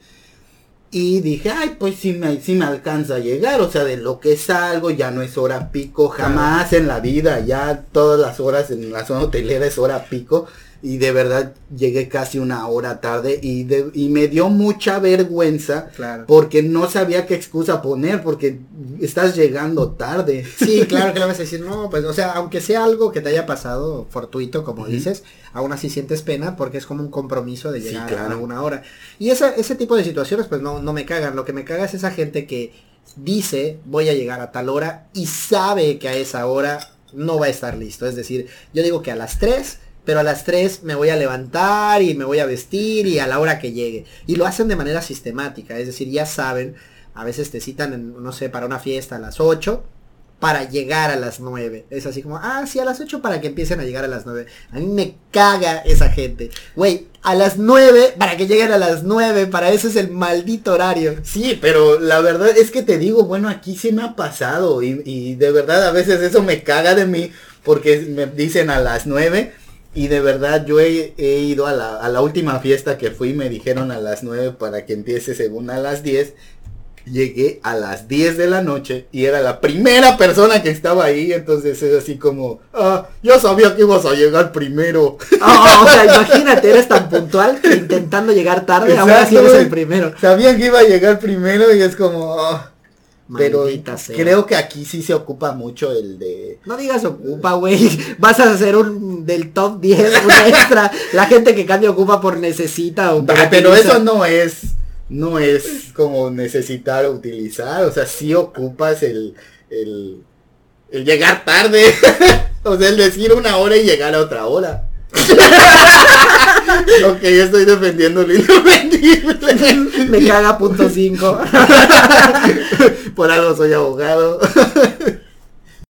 y dije, ay, pues sí me, sí me alcanza a llegar, o sea, de lo que salgo ya no es hora pico, jamás en la vida, ya todas las horas en la zona hotelera es hora pico, y de verdad llegué casi una hora tarde y, de- y me dio mucha vergüenza Claro. porque no sabía qué excusa poner, porque estás llegando tarde. *laughs* Sí, claro que le vas a decir, *laughs* no, pues, o sea, aunque sea algo que te haya pasado fortuito, como dices, aún así sientes pena porque es como un compromiso de Sí, llegar claro. a una hora. Y esa, ese tipo de situaciones, pues no, no me cagan. Lo que me caga es esa gente que dice, voy a llegar a tal hora y sabe que a esa hora no va a estar listo. Es decir, yo digo que a las 3, pero a las 3 me voy a levantar y me voy a vestir y a la hora que llegue. Y lo hacen de manera sistemática, es decir, ya saben, a veces te citan, en, no sé, para una fiesta a las 8 para llegar a las 9. Es así como, ah, sí, a las 8 para que empiecen a llegar a las 9. A mí me caga esa gente. Güey, a las 9 para que lleguen a las 9, para eso es el maldito horario. Sí, pero la verdad es que te digo, bueno, aquí sí me ha pasado y, y de verdad a veces eso me caga de mí porque me dicen a las 9 y de verdad yo he, he ido a la, a la última fiesta que fui, me dijeron a las 9 para que empiece según a las 10. Llegué a las 10 de la noche y era la primera persona que estaba ahí, entonces es así como, ah, ya sabía que ibas a llegar primero. *laughs* Ah, o sea, imagínate, eres tan puntual que intentando llegar tarde, ahora sí eres el primero. Sabían que iba a llegar primero y es como, ah. Pero creo que aquí sí se ocupa mucho el de... No digas ocupa, güey. *laughs* Vas a hacer un del top 10, *laughs* una extra. La gente que cambia ocupa por necesita o por Ah, pero eso no es, no es como necesitar o utilizar, o sea, sí ocupas el, el, el llegar tarde, *laughs* o sea, el decir una hora y llegar a otra hora. *laughs* ok, yo estoy defendiendo lo indefendible. Me caga punto 5. *laughs* Por algo soy abogado.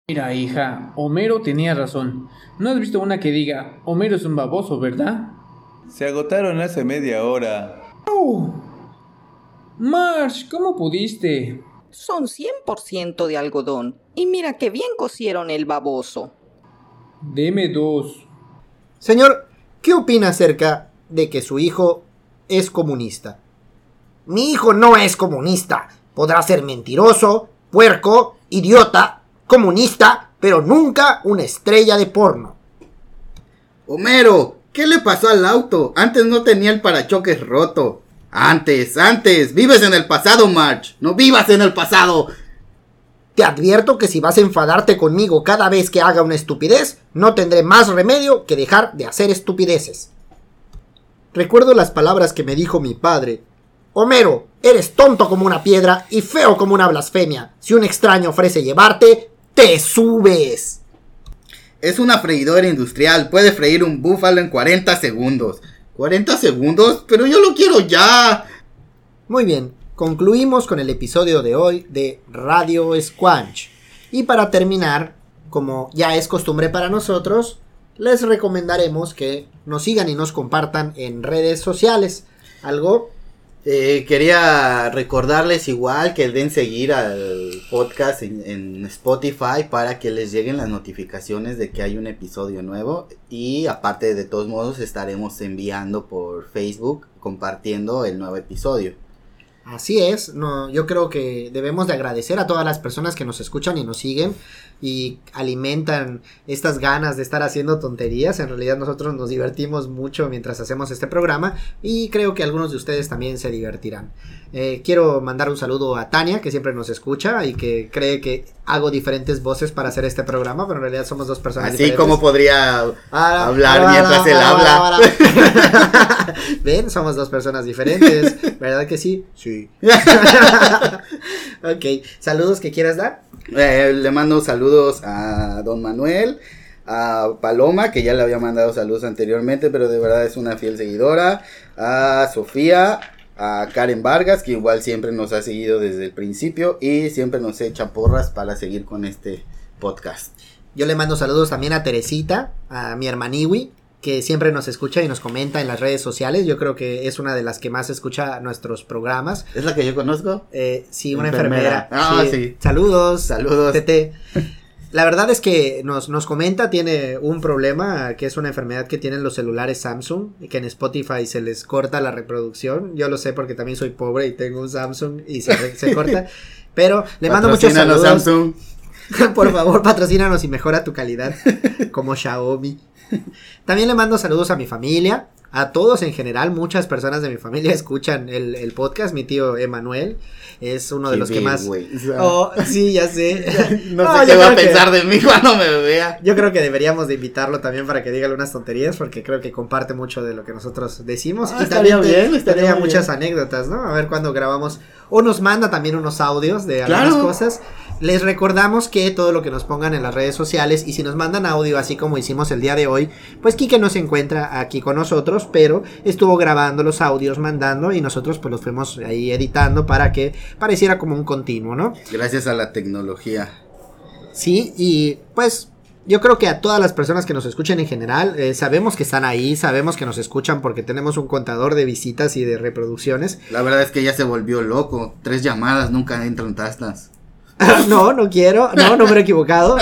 Mira, hija, Homero tenía razón. ¿No has visto una que diga, Homero es un baboso, verdad? Se agotaron hace media hora. ¡Oh! Marsh, ¿cómo pudiste? Son 100% de algodón. Y mira qué bien cosieron el baboso. Deme dos. Señor, ¿qué opina acerca de que su hijo es comunista? Mi hijo no es comunista. Podrá ser mentiroso, puerco, idiota, comunista, pero nunca una estrella de porno. Homero, ¿qué le pasó al auto? Antes no tenía el parachoques roto. Antes, antes, vives en el pasado, March. No vivas en el pasado. Te advierto que si vas a enfadarte conmigo cada vez que haga una estupidez, no tendré más remedio que dejar de hacer estupideces. Recuerdo las palabras que me dijo mi padre. Homero, eres tonto como una piedra y feo como una blasfemia. Si un extraño ofrece llevarte, te subes. Es una freidora industrial. Puede freír un búfalo en 40 segundos. ¿40 segundos? Pero yo lo quiero ya. Muy bien, concluimos con el episodio de hoy de Radio Squanch. Y para terminar, como ya es costumbre para nosotros, les recomendaremos que nos sigan y nos compartan en redes sociales. Algo Eh, quería recordarles igual que den seguir al podcast en, en Spotify para que les lleguen las notificaciones de que hay un episodio nuevo y aparte de todos modos estaremos enviando por Facebook compartiendo el nuevo episodio. Así es, no, yo creo que debemos de agradecer a todas las personas que nos escuchan y nos siguen y alimentan estas ganas de estar haciendo tonterías. En realidad nosotros nos divertimos mucho mientras hacemos este programa y creo que algunos de ustedes también se divertirán. Eh, quiero mandar un saludo a Tania, que siempre nos escucha y que cree que hago diferentes voces para hacer este programa, pero en realidad somos dos personas Así diferentes. como podría Ah, hablar ah, mientras ah, él ah, habla. *laughs* Ven, somos dos personas diferentes, *laughs* ¿verdad que sí? Sí. *laughs* ok, saludos que quieras dar. Eh, le mando saludos a don Manuel, a Paloma, que ya le había mandado saludos anteriormente, pero de verdad es una fiel seguidora, a Sofía, a Karen Vargas, que igual siempre nos ha seguido desde el principio y siempre nos echa porras para seguir con este podcast. Yo le mando saludos también a Teresita, a mi hermaniwi, que siempre nos escucha y nos comenta en las redes sociales. Yo creo que es una de las que más escucha nuestros programas. ¿Es la que yo conozco? Eh, sí, una Enfermera. enfermera. Ah, sí. Saludos. Saludos. Tete. *laughs* La verdad es que nos, nos comenta, tiene un problema, que es una enfermedad que tienen los celulares Samsung, y que en Spotify se les corta la reproducción. Yo lo sé porque también soy pobre y tengo un Samsung y se, corta. *laughs* Pero le mando muchos saludos. Samsung. *laughs* Por favor, patrocínanos y mejora tu calidad como Xiaomi. *laughs* También le mando saludos a mi familia, a todos en general. Muchas personas de mi familia *laughs* escuchan el, el podcast. Mi tío Emanuel es uno de los que más. *laughs* Oh, sí, ya sé. No, No, sé qué va a que- pensar de mí cuando me vea. Yo creo que deberíamos de invitarlo también para que diga algunas tonterías, porque creo que comparte mucho de lo que nosotros decimos. Ah, y estaría también bien, estaría muy muchas anécdotas, ¿no? A ver cuando grabamos. O nos manda también unos audios de algunas Claro. cosas. Les recordamos que todo lo que nos pongan en las redes sociales y si nos mandan audio así como hicimos el día de hoy, pues Kike no se encuentra aquí con nosotros, pero estuvo grabando los audios, mandando y nosotros pues los fuimos ahí editando para que pareciera como un continuo, ¿no? Gracias a la tecnología. Sí, y pues yo creo que a todas las personas que nos escuchen en general, eh, sabemos que están ahí, sabemos que nos escuchan porque tenemos un contador de visitas y de reproducciones. La verdad es que ya se volvió loco. Tres llamadas nunca entran tastas. *laughs* no, no quiero, no, no me he equivocado.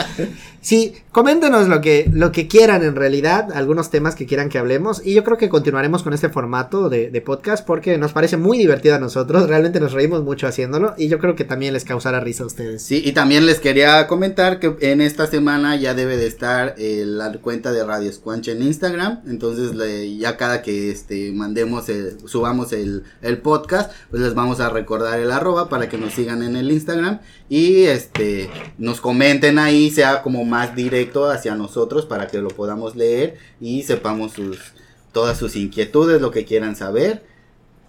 *laughs* sí, coméntenos lo que, lo que quieran en realidad, algunos temas que quieran que hablemos. Y yo creo que continuaremos con este formato de, podcast porque nos parece muy divertido a nosotros. Realmente nos reímos mucho haciéndolo. Y yo creo que también les causará risa a ustedes. Sí, y también les quería comentar que en esta semana ya debe de estar eh, la cuenta de Radio Squanch en Instagram. Entonces, ya cada que este mandemos el, subamos el, el podcast, pues les vamos a recordar el arroba para que nos sigan en el Instagram y este nos comenten ahí, sea como más directo hacia nosotros para que lo podamos leer y sepamos sus todas sus inquietudes, lo que quieran saber.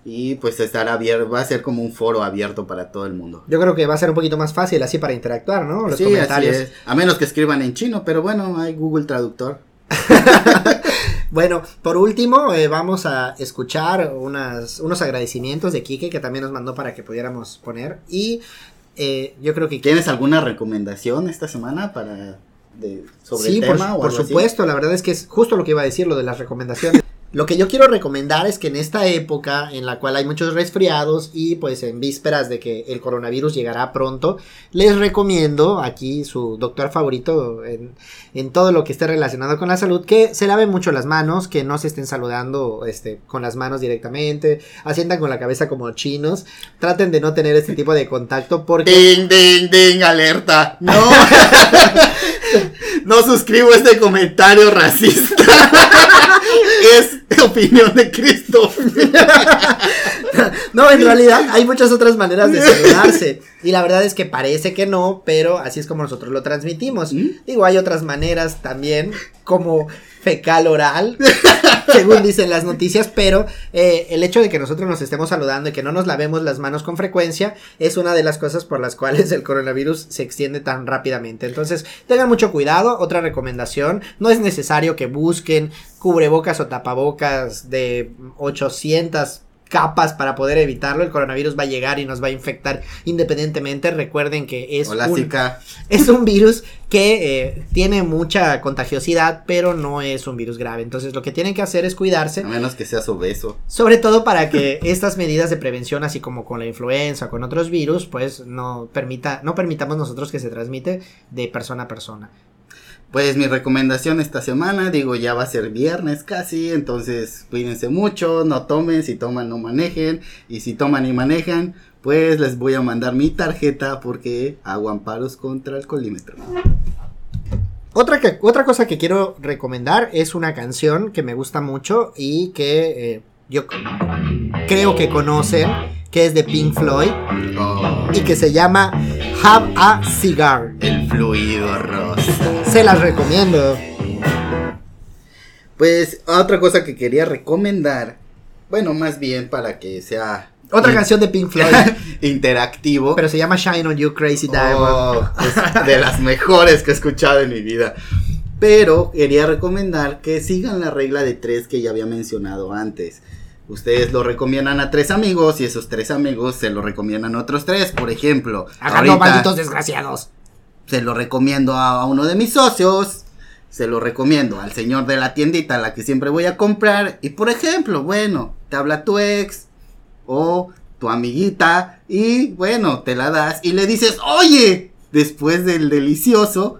Y pues estará abierto, va a ser como un foro abierto para todo el mundo. Yo creo que va a ser un poquito más fácil así para interactuar, ¿no? Los Sí, comentarios. así es. A menos que escriban en chino, pero bueno, hay Google Traductor. *laughs* Bueno, por último, eh, vamos a escuchar unas, unos agradecimientos de Quique que también nos mandó para que pudiéramos poner. Y eh, yo creo que ¿Tienes alguna recomendación esta semana para de, sobre sí, el por, tema o por así? supuesto, la verdad es que es justo lo que iba a decir, lo de las recomendaciones. *laughs* Lo que yo quiero recomendar es que en esta época en la cual hay muchos resfriados y pues en vísperas de que el coronavirus llegará pronto, les recomiendo aquí su doctor favorito en, en todo lo que esté relacionado con la salud, que se laven mucho las manos, que no se estén saludando este, con las manos directamente, asientan con la cabeza como chinos, traten de no tener este tipo de contacto porque... Ding, ding, ding, alerta. No. *laughs* no suscribo este comentario racista. Es opinión de Cristo. No, en realidad hay muchas otras maneras de saludarse. Y la verdad es que parece que no, pero así es como nosotros lo transmitimos. ¿Mm? Digo, hay otras maneras también, como fecal oral, *laughs* según dicen las noticias, pero eh, el hecho de que nosotros nos estemos saludando y que no nos lavemos las manos con frecuencia es una de las cosas por las cuales el coronavirus se extiende tan rápidamente. Entonces, tengan mucho cuidado. Otra recomendación, no es necesario que busquen cubrebocas o tapabocas de 800 capas para poder evitarlo. El coronavirus va a llegar y nos va a infectar independientemente. Recuerden que es, Hola, un, Zika. *laughs* es un virus que eh, tiene mucha contagiosidad, pero no es un virus grave. Entonces lo que tienen que hacer es cuidarse. A menos que seas obeso. Sobre todo para que *laughs* estas medidas de prevención, así como con la influenza, con otros virus, pues no permita, no permitamos nosotros que se transmite de persona a persona. Pues mi recomendación esta semana, digo, ya va a ser viernes casi, entonces cuídense mucho, no tomen, si toman no manejen, y si toman y manejan, pues les voy a mandar mi tarjeta porque hago amparos contra el colímetro. Otra, otra cosa que quiero recomendar es una canción que me gusta mucho y que eh, yo creo que conocen, que es de Pink Floyd y que se llama Have a Cigar. el fluido rosa. Se las recomiendo. Pues otra cosa que quería recomendar, bueno, más bien para que sea Otra canción de Pink Floyd, *laughs* interactivo. pero se llama Shine on You Crazy Diamond. Oh, es de las mejores que he escuchado en mi vida. Pero quería recomendar que sigan la regla de tres que ya había mencionado antes. Ustedes lo recomiendan a tres amigos y esos tres amigos se lo recomiendan a otros tres. Por ejemplo, Háganlo, ahorita malditos desgraciados. se lo recomiendo a uno de mis socios. Se lo recomiendo al señor de la tiendita a la que siempre voy a comprar. Y por ejemplo, bueno, te habla tu ex o tu amiguita y bueno, te la das y le dices, oye, después del delicioso,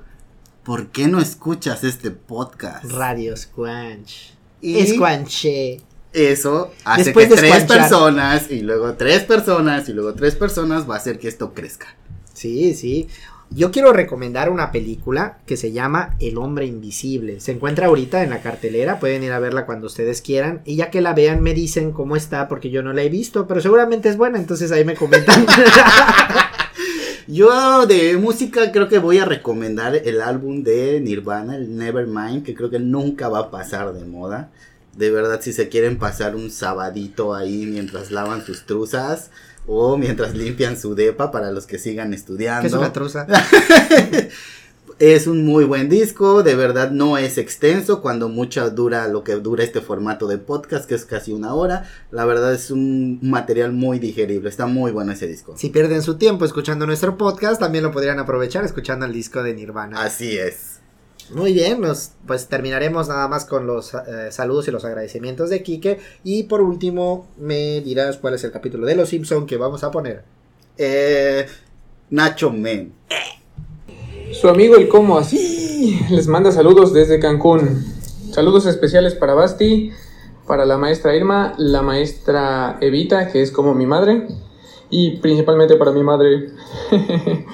¿por qué no escuchas este podcast? Radio Squanch. Y Squanche. Eso hace Después que de tres escuanchar. personas y luego tres personas y luego tres personas va a hacer que esto crezca. Sí, sí. Yo quiero recomendar una película que se llama El hombre invisible. Se encuentra ahorita en la cartelera, pueden ir a verla cuando ustedes quieran. Y ya que la vean, me dicen cómo está, porque yo no la he visto, pero seguramente es buena, entonces ahí me comentan. *laughs* Yo de música creo que voy a recomendar el álbum de Nirvana, el Nevermind, que creo que nunca va a pasar de moda. De verdad, si se quieren pasar un sabadito ahí mientras lavan sus truzas o mientras limpian su depa para los que sigan estudiando. es una truza. *laughs* Es un muy buen disco, de verdad no es extenso, cuando mucho dura lo que dura este formato de podcast, que es casi una hora. La verdad es un material muy digerible, está muy bueno ese disco. Si pierden su tiempo escuchando nuestro podcast, también lo podrían aprovechar escuchando el disco de Nirvana. Así es. Muy bien, nos, pues terminaremos nada más con los eh, saludos y los agradecimientos de Quique. Y por último, me dirás cuál es el capítulo de Los Simpson que vamos a poner. Eh, Nacho Men. Su amigo el Como Así les manda saludos desde Cancún. Saludos especiales para Basti, para la maestra Irma, la maestra Evita, que es como mi madre, y principalmente para mi madre. *laughs*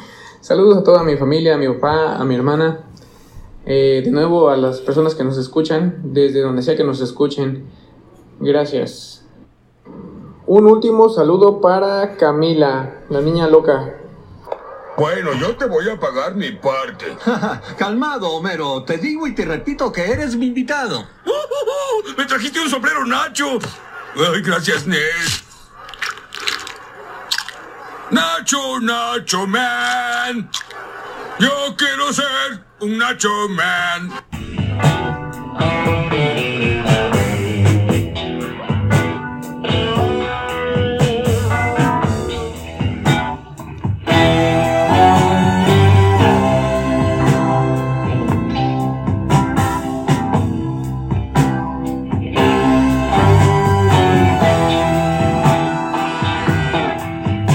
saludos a toda mi familia, a mi papá, a mi hermana. Eh, de nuevo a las personas que nos escuchan, desde donde sea que nos escuchen. Gracias. Un último saludo para Camila, la niña loca. Bueno, yo te voy a pagar mi parte. *laughs* Calmado, Homero. Te digo y te repito que eres mi invitado. ¡Me trajiste un sombrero, Nacho! Ay, gracias, Ned. Nacho, Nacho Man. Yo quiero ser Nacho Man.